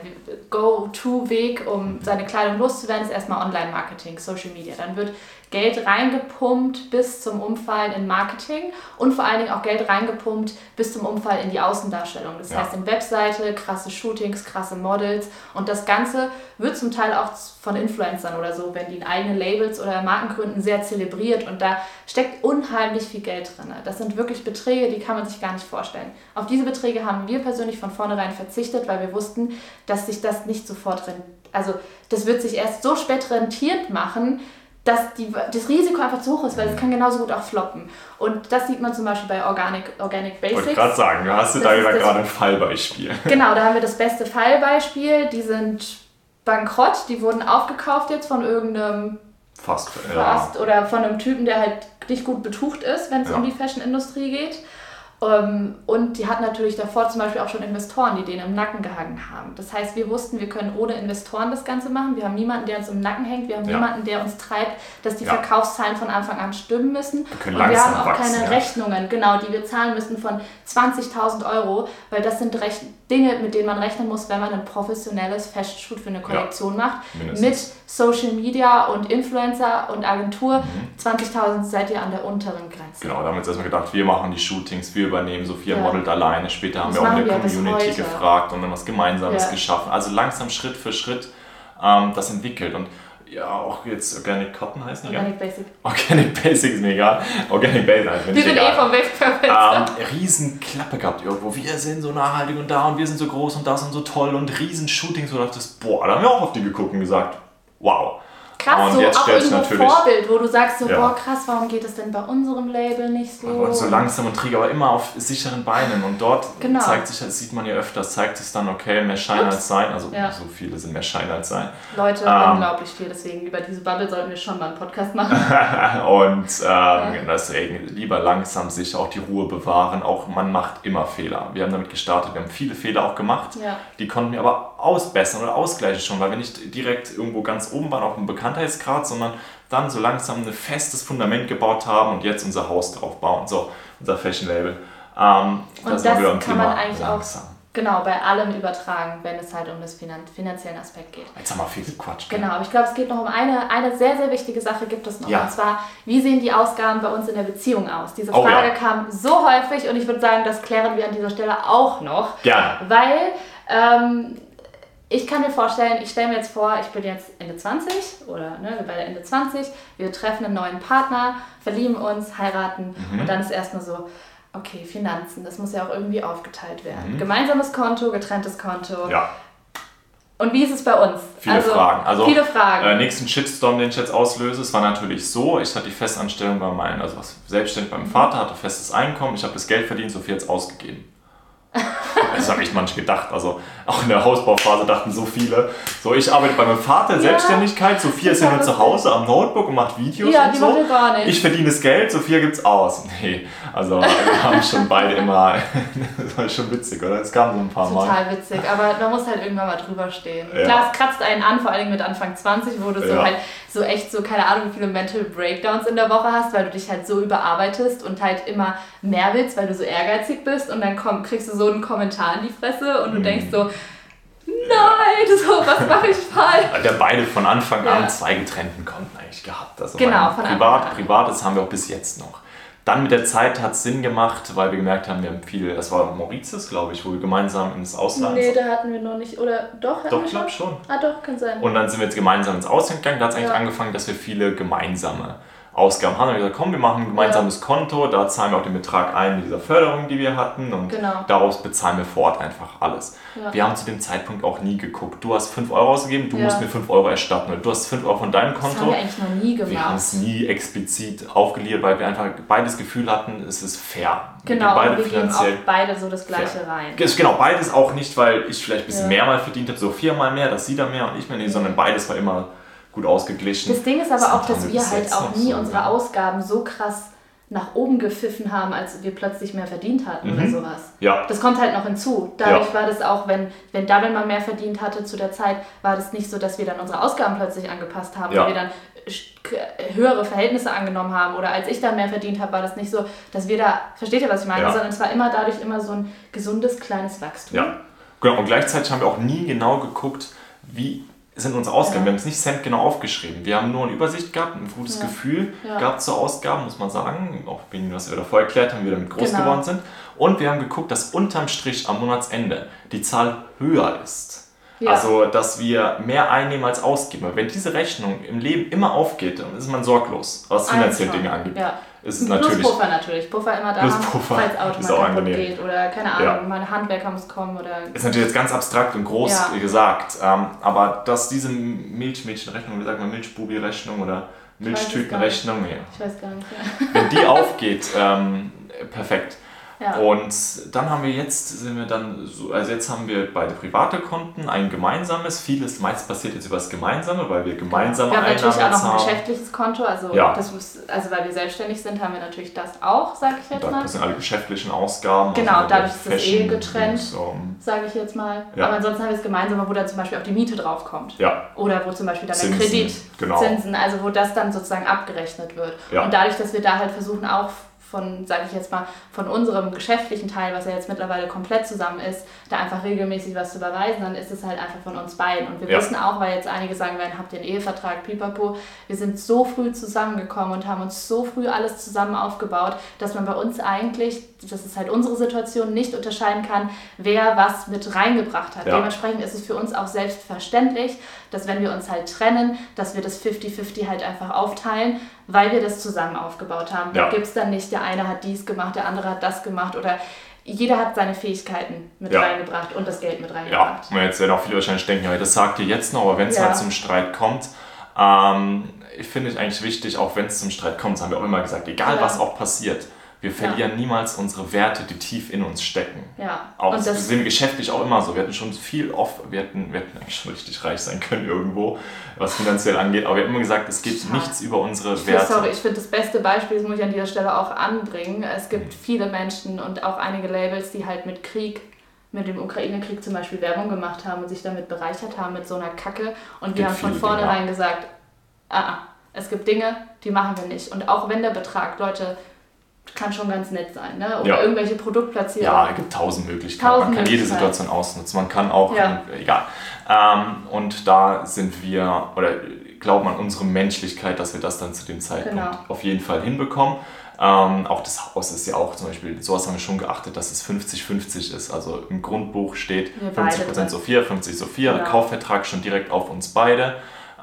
Go-To-Weg, um seine Kleidung loszuwerden, ist erstmal Online-Marketing, Social Media. Dann wird Geld reingepumpt bis zum Umfallen in Marketing und vor allen Dingen auch Geld reingepumpt bis zum Umfall in die Außendarstellung. Das ja. heißt in Webseite, krasse Shootings, krasse Models und das Ganze wird zum Teil auch von Influencern oder so, wenn die in eigenen Labels oder Marken gründen, sehr zelebriert und da steckt unheimlich viel Geld drin. Das sind wirklich Beträge, die kann man sich gar nicht vorstellen. Auf diese Beträge haben wir persönlich von vornherein verzichtet, weil wir wussten, dass sich das nicht sofort rentiert. Also das wird sich erst so spät rentiert machen, dass die, das Risiko einfach zu hoch ist, weil es kann genauso gut auch floppen. Und das sieht man zum Beispiel bei Organic, Organic Basics. Ich wollte gerade sagen, du hast du da gerade ein Fallbeispiel. Genau, da haben wir das beste Fallbeispiel. Die sind bankrott, die wurden aufgekauft jetzt von irgendeinem Fast, Fast ja. oder von einem Typen, der halt nicht gut betucht ist, wenn es ja. um die Fashion-Industrie geht. Ähm, und die hatten natürlich davor zum Beispiel auch schon Investoren, die denen im Nacken gehangen haben. Das heißt, wir wussten, wir können ohne Investoren das Ganze machen. Wir haben niemanden, der uns im Nacken hängt. Wir haben ja. niemanden, der uns treibt, dass die ja. Verkaufszahlen von Anfang an stimmen müssen. Wir und wir haben auch wachsen, keine ja. Rechnungen, genau, die wir zahlen müssen von 20.000 Euro, weil das sind Rech Dinge, mit denen man rechnen muss, wenn man ein professionelles Festshoot für eine Kollektion macht. Mindestens. Mit Social Media und Influencer und Agentur. Mhm. 20.000 seid ihr an der unteren Grenze. Genau, da haben wir jetzt erstmal gedacht, wir machen die Shootings, wir übernehmen, Sophia ja. modelt alleine. Später haben das wir auch in der Community gefragt und dann was Gemeinsames ja. geschaffen. Also langsam Schritt für Schritt ähm, das entwickelt. Und ja, auch jetzt Organic Cotton heißt nicht. Organic Basic. Organic Basic ist mir egal. Organic Basic heißt mir nicht. Die sind eh vom Weg ähm, riesen Klappe gehabt irgendwo. Wir sind so nachhaltig und da und wir sind so groß und das und so toll und riesen Shootings. Du dachtest, boah, da haben wir auch auf die geguckt und gesagt, wow krass, und so auch irgendwo Vorbild, wo du sagst so, ja. boah krass, warum geht es denn bei unserem Label nicht so? Und so langsam und träge, aber immer auf sicheren Beinen und dort genau. zeigt sich, das sieht man ja öfters, zeigt sich dann, okay, mehr Schein Ups. als Sein, also ja. so viele sind mehr Schein als Sein. Leute, ähm, unglaublich viel, deswegen über diese Bubble sollten wir schon mal einen Podcast machen. und ähm, ja. deswegen lieber langsam sich auch die Ruhe bewahren, auch man macht immer Fehler. Wir haben damit gestartet, wir haben viele Fehler auch gemacht, die konnten wir aber ausbessern oder ausgleichen schon, weil wir nicht direkt irgendwo ganz oben waren auf einem Bekannten Bekanntheitsgrad, sondern dann so langsam ein festes Fundament gebaut haben und jetzt unser Haus drauf bauen. So, unser Fashion Label. Ähm, und das, das kann Thema man eigentlich langsam. auch genau bei allem übertragen, wenn es halt um das Finan finanziellen Aspekt geht. Jetzt haben wir viel Quatsch. Genau, aber ich glaube, es geht noch um eine, eine sehr, sehr wichtige Sache gibt es noch. Ja. Und zwar, wie sehen die Ausgaben bei uns in der Beziehung aus? Diese Frage oh, ja. kam so häufig und ich würde sagen, das klären wir an dieser Stelle auch noch. Gerne. Weil ähm, ich kann mir vorstellen, ich stelle mir jetzt vor, ich bin jetzt Ende 20 oder ne, wir beide Ende 20, wir treffen einen neuen Partner, verlieben uns, heiraten mhm. und dann ist erstmal so, okay, Finanzen, das muss ja auch irgendwie aufgeteilt werden. Mhm. Gemeinsames Konto, getrenntes Konto. Ja. Und wie ist es bei uns? Viele also, Fragen. Also, viele Fragen. Äh, nächsten Shitstorm, den ich jetzt auslöse, es war natürlich so, ich hatte die Festanstellung bei meinem, also selbstständig beim Vater, hatte festes Einkommen, ich habe das Geld verdient, so viel jetzt ausgegeben. Das habe ich manchmal gedacht. Also auch in der Hausbauphase dachten so viele. So, ich arbeite bei meinem Vater in ja, Selbstständigkeit. Sophia ist ja nur zu Hause am Notebook und macht Videos ja, und die so. Gar nicht. Ich verdiene das Geld, Sophia gibt's aus. Nee, also wir haben schon beide immer. das war schon witzig, oder? Es kam so ein paar Total Mal. Total witzig, aber man muss halt irgendwann mal drüber stehen. Ja. Klar, es kratzt einen an, vor allem mit Anfang 20, wo du so halt so echt so, keine Ahnung, wie viele Mental Breakdowns in der Woche hast, weil du dich halt so überarbeitest und halt immer mehr willst, weil du so ehrgeizig bist und dann komm, kriegst du so einen Kommentar in die Fresse und du mhm. denkst so, nein, so, was mache ich falsch? Haben beide von Anfang an ja. zwei getrennten Konten eigentlich gehabt. Also genau, von Privat, Anfang an. Privates haben wir auch bis jetzt noch. Dann mit der Zeit hat es Sinn gemacht, weil wir gemerkt haben, wir haben viel, das war Mauritius, glaube ich, wo wir gemeinsam ins Ausland Nee, da hatten wir noch nicht, oder doch? Doch, ich glaube schon. Ah, doch, kann sein. Und dann sind wir jetzt gemeinsam ins Ausland gegangen, da hat es eigentlich ja. angefangen, dass wir viele gemeinsame Ausgaben haben. Dann haben wir gesagt, komm, wir machen ein gemeinsames ja. Konto, da zahlen wir auch den Betrag ein mit dieser Förderung, die wir hatten und genau. daraus bezahlen wir vor Ort einfach alles. Ja. Wir haben zu dem Zeitpunkt auch nie geguckt. Du hast 5 Euro ausgegeben, du ja. musst mir 5 Euro erstatten. Du hast 5 Euro von deinem Konto. Das haben wir eigentlich noch nie gemacht. Wir haben es nie explizit aufgeliert, weil wir einfach beides Gefühl hatten, es ist fair. Genau, wir, beide wir finanziell geben auch beide so das Gleiche fair. rein. Genau, beides auch nicht, weil ich vielleicht ein bisschen mehr mal verdient habe, so viermal mehr, dass sie da mehr und ich mehr, nee, sondern beides war immer gut ausgeglichen. Das Ding ist aber das auch, dass wir halt auch nie so unsere Ausgaben so krass nach oben gepfiffen haben, als wir plötzlich mehr verdient hatten mhm. oder sowas. Ja. Das kommt halt noch hinzu. Dadurch ja. war das auch, wenn, wenn David mal mehr verdient hatte zu der Zeit, war das nicht so, dass wir dann unsere Ausgaben plötzlich angepasst haben, ja. weil wir dann höhere Verhältnisse angenommen haben oder als ich dann mehr verdient habe, war das nicht so, dass wir da, versteht ihr, was ich meine, ja. sondern es war immer dadurch immer so ein gesundes kleines Wachstum. Ja, genau. Und gleichzeitig haben wir auch nie genau geguckt, wie sind unsere Ausgaben. Ja. Wir haben es nicht Cent genau aufgeschrieben. Wir haben nur eine Übersicht gehabt, ein gutes ja. Gefühl ja. gehabt zur Ausgaben, muss man sagen. Auch wegen was wir davor erklärt haben, wie wir damit groß genau. geworden sind. Und wir haben geguckt, dass unterm Strich am Monatsende die Zahl höher ist. Also, dass wir mehr einnehmen als ausgeben. Wenn diese Rechnung im Leben immer aufgeht, dann ist man sorglos, was finanzielle Dinge angeht ist Plus natürlich. Puffer natürlich. Puffer immer da, haben, Puffer falls Auto mal kaputt geht oder keine Ahnung, ja. mal ein Handwerker muss kommen oder. Ist natürlich jetzt ganz abstrakt und groß ja. gesagt, ähm, aber dass diese Milchmädchenrechnung, wie sagt man, Milchbubi-Rechnung oder Milchtütenrechnung, ja. Ich weiß gar nicht. Ja. Wenn die aufgeht, ähm, perfekt. Ja. Und dann haben wir jetzt, sind wir dann so, also jetzt haben wir beide private Konten, ein gemeinsames. Vieles meist passiert jetzt über das Gemeinsame, weil wir gemeinsame Einnahmen haben. Wir haben natürlich auch noch ein geschäftliches Konto, also, ja. das muss, also weil wir selbstständig sind, haben wir natürlich das auch, sage ich jetzt mal. Das sind alle geschäftlichen Ausgaben. Genau, also dadurch ist das eh getrennt, sage ich jetzt mal. Ja. Aber ansonsten haben wir das Gemeinsame, wo dann zum Beispiel auch die Miete draufkommt. Ja. Oder wo zum Beispiel dann Zinsen, der Kredit, genau. Zinsen, also wo das dann sozusagen abgerechnet wird. Ja. Und dadurch, dass wir da halt versuchen, auch von, sage ich jetzt mal, von unserem geschäftlichen Teil, was ja jetzt mittlerweile komplett zusammen ist, da einfach regelmäßig was zu überweisen, dann ist es halt einfach von uns beiden. Und wir ja. wissen auch, weil jetzt einige sagen werden, habt ihr einen Ehevertrag, pipapo, wir sind so früh zusammengekommen und haben uns so früh alles zusammen aufgebaut, dass man bei uns eigentlich, das ist halt unsere Situation, nicht unterscheiden kann, wer was mit reingebracht hat. Ja. Dementsprechend ist es für uns auch selbstverständlich, dass wenn wir uns halt trennen, dass wir das 50-50 halt einfach aufteilen, weil wir das zusammen aufgebaut haben. Ja. Da gibt es dann nicht, der eine hat dies gemacht, der andere hat das gemacht oder jeder hat seine Fähigkeiten mit ja. reingebracht und das Geld mit reingebracht. Ja, und jetzt werden auch viele wahrscheinlich denken, ja, das sagt ihr jetzt noch, aber wenn es ja. halt zum Streit kommt, ähm, ich finde es eigentlich wichtig, auch wenn es zum Streit kommt, das haben wir auch immer gesagt, egal ja. was auch passiert, wir verlieren ja. niemals unsere Werte, die tief in uns stecken. Ja. Auch, und das sind geschäftlich auch immer so. Wir hatten schon viel oft, wir hätten, wir hätten eigentlich schon richtig reich sein können irgendwo, was finanziell angeht, aber wir haben immer gesagt, es geht ja. nichts über unsere ich Werte. Sorry, ich finde das beste Beispiel, das muss ich an dieser Stelle auch anbringen. Es gibt mhm. viele Menschen und auch einige Labels, die halt mit Krieg mit dem Ukraine-Krieg zum Beispiel Werbung gemacht haben und sich damit bereichert haben mit so einer Kacke. Und wir haben von vornherein gesagt, ah, ah, es gibt Dinge, die machen wir nicht. Und auch wenn der Betrag, Leute, kann schon ganz nett sein. Ne? Oder ja. irgendwelche Produktplatzierungen. Ja, es gibt tausend Möglichkeiten. Tausend man kann jede Situation ausnutzen. Man kann auch, ja. egal. Ähm, und da sind wir, oder glauben an unsere Menschlichkeit, dass wir das dann zu dem Zeitpunkt genau. auf jeden Fall hinbekommen. Ähm, auch das Haus ist ja auch zum Beispiel, sowas haben wir schon geachtet, dass es 50-50 ist. Also im Grundbuch steht 50% Sophia, 50 Sophia, genau. Kaufvertrag schon direkt auf uns beide.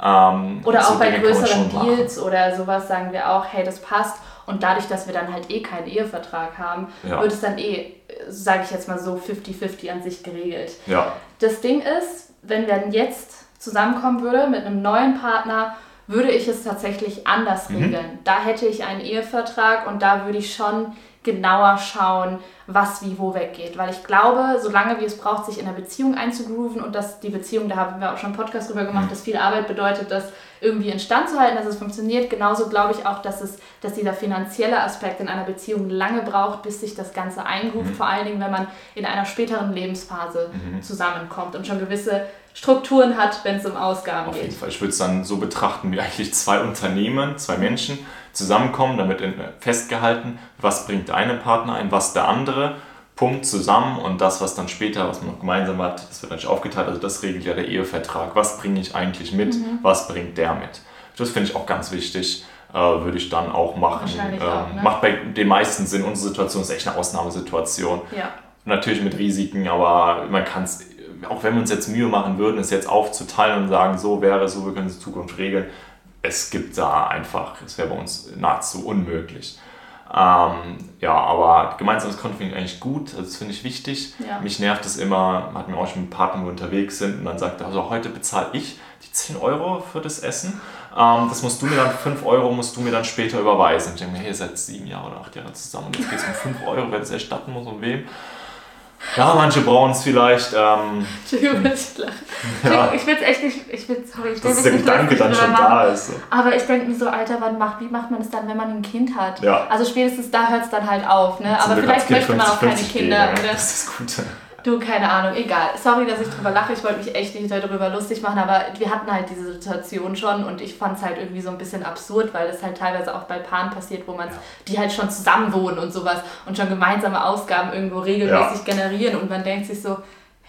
Ähm, oder auch so bei größeren Deals oder sowas sagen wir auch, hey, das passt. Und dadurch, dass wir dann halt eh keinen Ehevertrag haben, ja. wird es dann eh, sage ich jetzt mal so, 50-50 an sich geregelt. Ja. Das Ding ist, wenn wir jetzt zusammenkommen würde mit einem neuen Partner, würde ich es tatsächlich anders mhm. regeln. Da hätte ich einen Ehevertrag und da würde ich schon genauer schauen, was wie wo weggeht. Weil ich glaube, solange wie es braucht, sich in einer Beziehung einzugrooven und dass die Beziehung, da haben wir auch schon einen Podcast drüber gemacht, mhm. dass viel Arbeit bedeutet, das irgendwie instand zu halten, dass es funktioniert. Genauso glaube ich auch, dass, es, dass dieser finanzielle Aspekt in einer Beziehung lange braucht, bis sich das Ganze eingroovt. Mhm. Vor allen Dingen, wenn man in einer späteren Lebensphase mhm. zusammenkommt und schon gewisse Strukturen hat, wenn es um Ausgaben Auf geht. Auf jeden Fall. Ich würde es dann so betrachten, wie eigentlich zwei Unternehmen, zwei Menschen zusammenkommen, damit festgehalten, was bringt der eine Partner ein, was der andere. Punkt zusammen und das, was dann später, was man noch gemeinsam hat, das wird natürlich aufgeteilt. Also das regelt ja der Ehevertrag. Was bringe ich eigentlich mit? Mhm. Was bringt der mit? Das finde ich auch ganz wichtig. Äh, würde ich dann auch machen. Ähm, auch, ne? Macht bei den meisten Sinn. Unsere Situation ist echt eine Ausnahmesituation. Ja. Natürlich mit Risiken, aber man kann es, auch wenn wir uns jetzt Mühe machen würden, es jetzt aufzuteilen und sagen, so wäre so, wir können es in Zukunft regeln, es gibt da einfach, es wäre bei uns nahezu unmöglich. Ähm, ja, aber gemeinsames Konto finde ich eigentlich gut, also das finde ich wichtig. Ja. Mich nervt es immer, hat mir auch schon mit Partnern, wo wir unterwegs sind und dann sagt er, also heute bezahle ich die 10 Euro für das Essen. Ähm, das musst du mir dann, 5 Euro musst du mir dann später überweisen. Ich denke mir, hey, ihr seid sieben Jahre oder acht Jahre zusammen und jetzt geht es um 5 Euro, wer das erstatten muss und wem. Ja, manche brauchen es vielleicht. Ähm, Entschuldigung, ich lache. Ja. Ich will es echt nicht. Ich will, sorry, ich Dass der Gedanke dann schon da ist. Aber ich denke mir so, Alter, wann macht, wie macht man es dann, wenn man ein Kind hat? Ja. Also spätestens da hört es dann halt auf. Ne? Aber vielleicht möchte man auch keine Kinder. Gehen, ja. Das ist das Gute. Du, keine Ahnung, egal. Sorry, dass ich drüber lache. Ich wollte mich echt nicht darüber lustig machen, aber wir hatten halt diese Situation schon und ich fand es halt irgendwie so ein bisschen absurd, weil es halt teilweise auch bei Paaren passiert, wo man ja. die halt schon zusammen wohnen und sowas und schon gemeinsame Ausgaben irgendwo regelmäßig ja. generieren und man denkt sich so,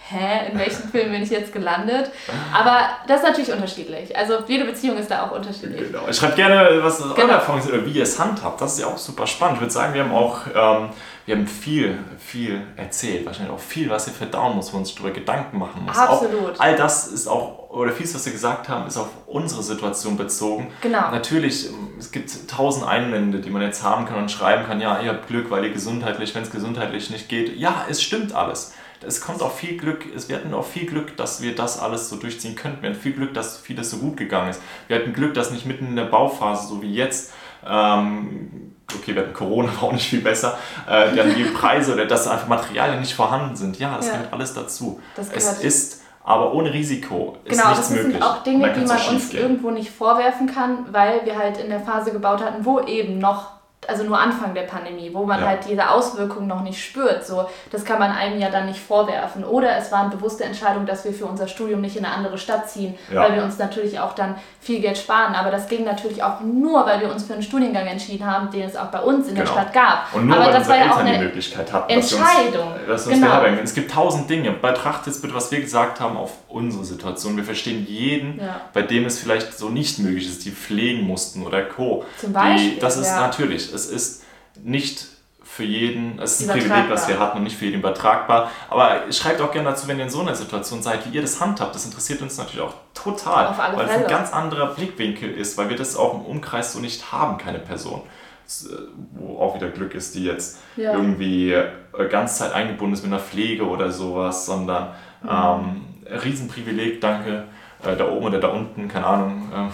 hä, in welchem Film bin ich jetzt gelandet? Aber das ist natürlich unterschiedlich. Also jede Beziehung ist da auch unterschiedlich. Genau. Ich schreibe gerne, was genau. eure Erfahrungen sind oder wie ihr es handhabt. Das ist ja auch super spannend. Ich würde sagen, wir haben auch ähm, wir haben viel, viel erzählt. Wahrscheinlich auch viel, was ihr verdauen muss, wo man sich darüber Gedanken machen muss. Absolut. Auch, all das ist auch, oder vieles, was wir gesagt haben, ist auf unsere Situation bezogen. Genau. Natürlich, es gibt tausend Einwände, die man jetzt haben kann und schreiben kann, ja, ihr habt Glück, weil ihr gesundheitlich, wenn es gesundheitlich nicht geht. Ja, es stimmt alles es kommt auch viel Glück, wir hatten auch viel Glück, dass wir das alles so durchziehen könnten. Wir hatten viel Glück, dass vieles so gut gegangen ist. Wir hatten Glück, dass nicht mitten in der Bauphase, so wie jetzt, ähm, okay, hatten Corona, war auch nicht viel besser, äh, dann die Preise oder dass einfach Materialien nicht vorhanden sind. Ja, das Ja. gehört alles dazu. Das es gehört- ist aber ohne Risiko ist Genau, nichts das möglich. sind auch Dinge, die man uns schiefgehen. irgendwo nicht vorwerfen kann, weil wir halt in der Phase gebaut hatten, wo eben noch, also nur Anfang der Pandemie, wo man Ja. halt diese Auswirkungen noch nicht spürt. So, das kann man einem ja dann nicht vorwerfen. Oder es war eine bewusste Entscheidung, dass wir für unser Studium nicht in eine andere Stadt ziehen, Ja. weil wir uns natürlich auch dann viel Geld sparen. Aber das ging natürlich auch nur, weil wir uns für einen Studiengang entschieden haben, den es auch bei uns in der Genau. Stadt gab. Und nur Aber weil das unsere war ja auch Eltern die eine Möglichkeit hatten, dass wir Entscheidung. uns, dass wir Genau. Es gibt tausend Dinge. Betrachtet jetzt bitte, was wir gesagt haben auf unsere Situation. Wir verstehen jeden, Ja. bei dem es vielleicht so nicht möglich ist, die pflegen mussten oder Co. Zum Beispiel, Die, das ist natürlich, es ist nicht für jeden, es ist ein. Privileg, was wir hatten und nicht für jeden übertragbar. Aber schreibt auch gerne dazu, wenn ihr in so einer Situation seid, wie ihr das handhabt. Das interessiert uns natürlich auch total, Auf alle weil es ein ganz anderer Blickwinkel ist, weil wir das auch im Umkreis so nicht haben, keine Person. Äh, Wo auch wieder Glück ist, die jetzt Ja. irgendwie äh, ganz Zeit eingebunden ist mit einer Pflege oder sowas, sondern Mhm. ähm, Riesenprivileg, danke. Äh, da oben oder da unten, keine Ahnung.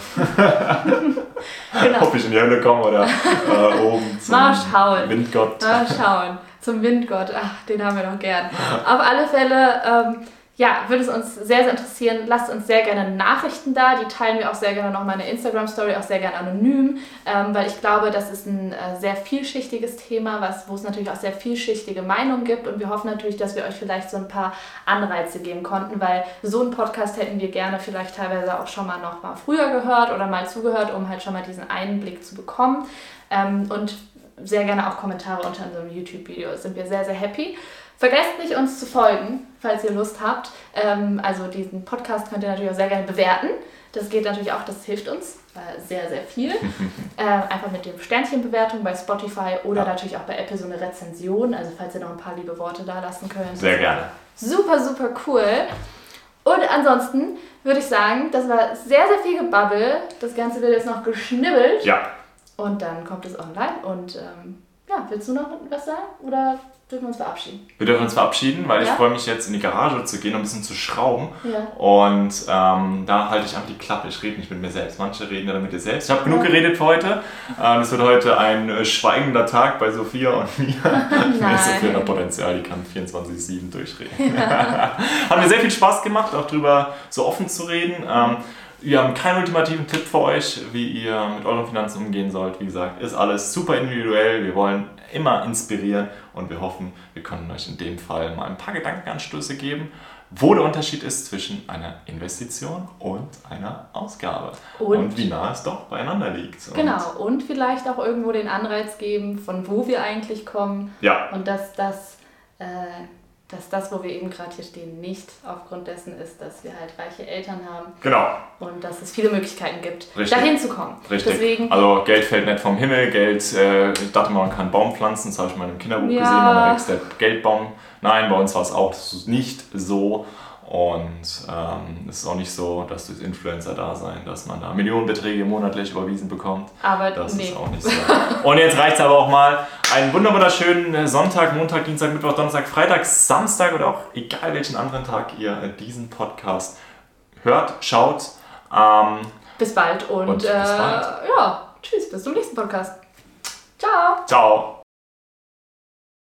Ähm, Genau. ob ich in die Hölle komme oder äh, oben zum Mal schauen. Windgott. Mal schauen. Zum Windgott. Ach, den haben wir doch gern. Auf alle Fälle, ähm, ja, würde es uns sehr, sehr interessieren. Lasst uns sehr gerne Nachrichten da. Die teilen wir auch sehr gerne noch mal in der Instagram-Story, auch sehr gerne anonym, ähm, weil ich glaube, das ist ein äh, sehr vielschichtiges Thema, was, wo es natürlich auch sehr vielschichtige Meinungen gibt. Und wir hoffen natürlich, dass wir euch vielleicht so ein paar Anreize geben konnten, weil so einen Podcast hätten wir gerne vielleicht teilweise auch schon mal noch mal früher gehört oder mal zugehört, um halt schon mal diesen Einblick zu bekommen. Ähm, und sehr gerne auch Kommentare unter unserem YouTube-Video. Sind wir sehr, sehr happy. Vergesst nicht, uns zu folgen, falls ihr Lust habt. Ähm, also diesen Podcast könnt ihr natürlich auch sehr gerne bewerten. Das geht natürlich auch, das hilft uns äh, sehr, sehr viel. äh, einfach mit dem Sternchenbewertung bei Spotify oder Ja. natürlich auch bei Apple so eine Rezension. Also falls ihr noch ein paar liebe Worte da lassen könnt. Sehr gerne. Super, super cool. Und ansonsten würde ich sagen, das war sehr, sehr viel Gebabbel. Das Ganze wird jetzt noch geschnibbelt. Ja, Und dann kommt es online. Und ähm, ja, willst du noch was sagen? Oder dürfen wir uns verabschieden? wir dürfen uns verabschieden, weil ich Ja. freue mich jetzt in die Garage zu gehen und ein bisschen zu schrauben. Ja. Und ähm, da halte ich einfach die Klappe. Ich rede nicht mit mir selbst. Manche reden ja mit dir selbst. Ich habe genug Ja. geredet für heute. Ähm, Es wird heute ein äh, schweigender Tag bei Sophia und mir. Nein. Sophia hat Potenzial, die kann 24-7 durchreden. hat mir sehr viel Spaß gemacht, auch drüber so offen zu reden. Ähm, wir haben keinen ultimativen Tipp für euch, wie ihr mit euren Finanzen umgehen sollt. Wie gesagt, ist alles super individuell. Wir wollen immer inspirieren und wir hoffen, wir können euch in dem Fall mal ein paar Gedankenanstöße geben, wo der Unterschied ist zwischen einer Investition und einer Ausgabe. Und- Und, wie nah es doch beieinander liegt. Und Genau. Und vielleicht auch irgendwo den Anreiz geben, von wo wir eigentlich kommen. Ja, Und dass das, äh, dass das, wo wir eben gerade hier stehen, nicht aufgrund dessen ist, dass wir halt reiche Eltern haben genau. und dass es viele Möglichkeiten gibt, Richtig. dahin zu kommen. Richtig. Deswegen, Also Geld fällt nicht vom Himmel, Geld, äh, ich dachte mal, man kann Baum pflanzen, das habe ich mal im Kinderbuch Ja. gesehen, dann wächst der Geldbaum. Nein, bei uns war es auch nicht so. Und ähm, es ist auch nicht so, dass durchs Influencer-Dasein, dass man da Millionenbeträge monatlich überwiesen bekommt. aber Das nee. ist auch nicht so. Und jetzt reicht es aber auch mal. Einen wunderschönen Sonntag, Montag, Dienstag, Mittwoch, Donnerstag, Freitag, Samstag oder auch egal welchen anderen Tag ihr äh, diesen Podcast hört, schaut. Ähm, Bis bald und, Und bis äh, bald. ja, tschüss, bis zum nächsten Podcast. Ciao. ciao.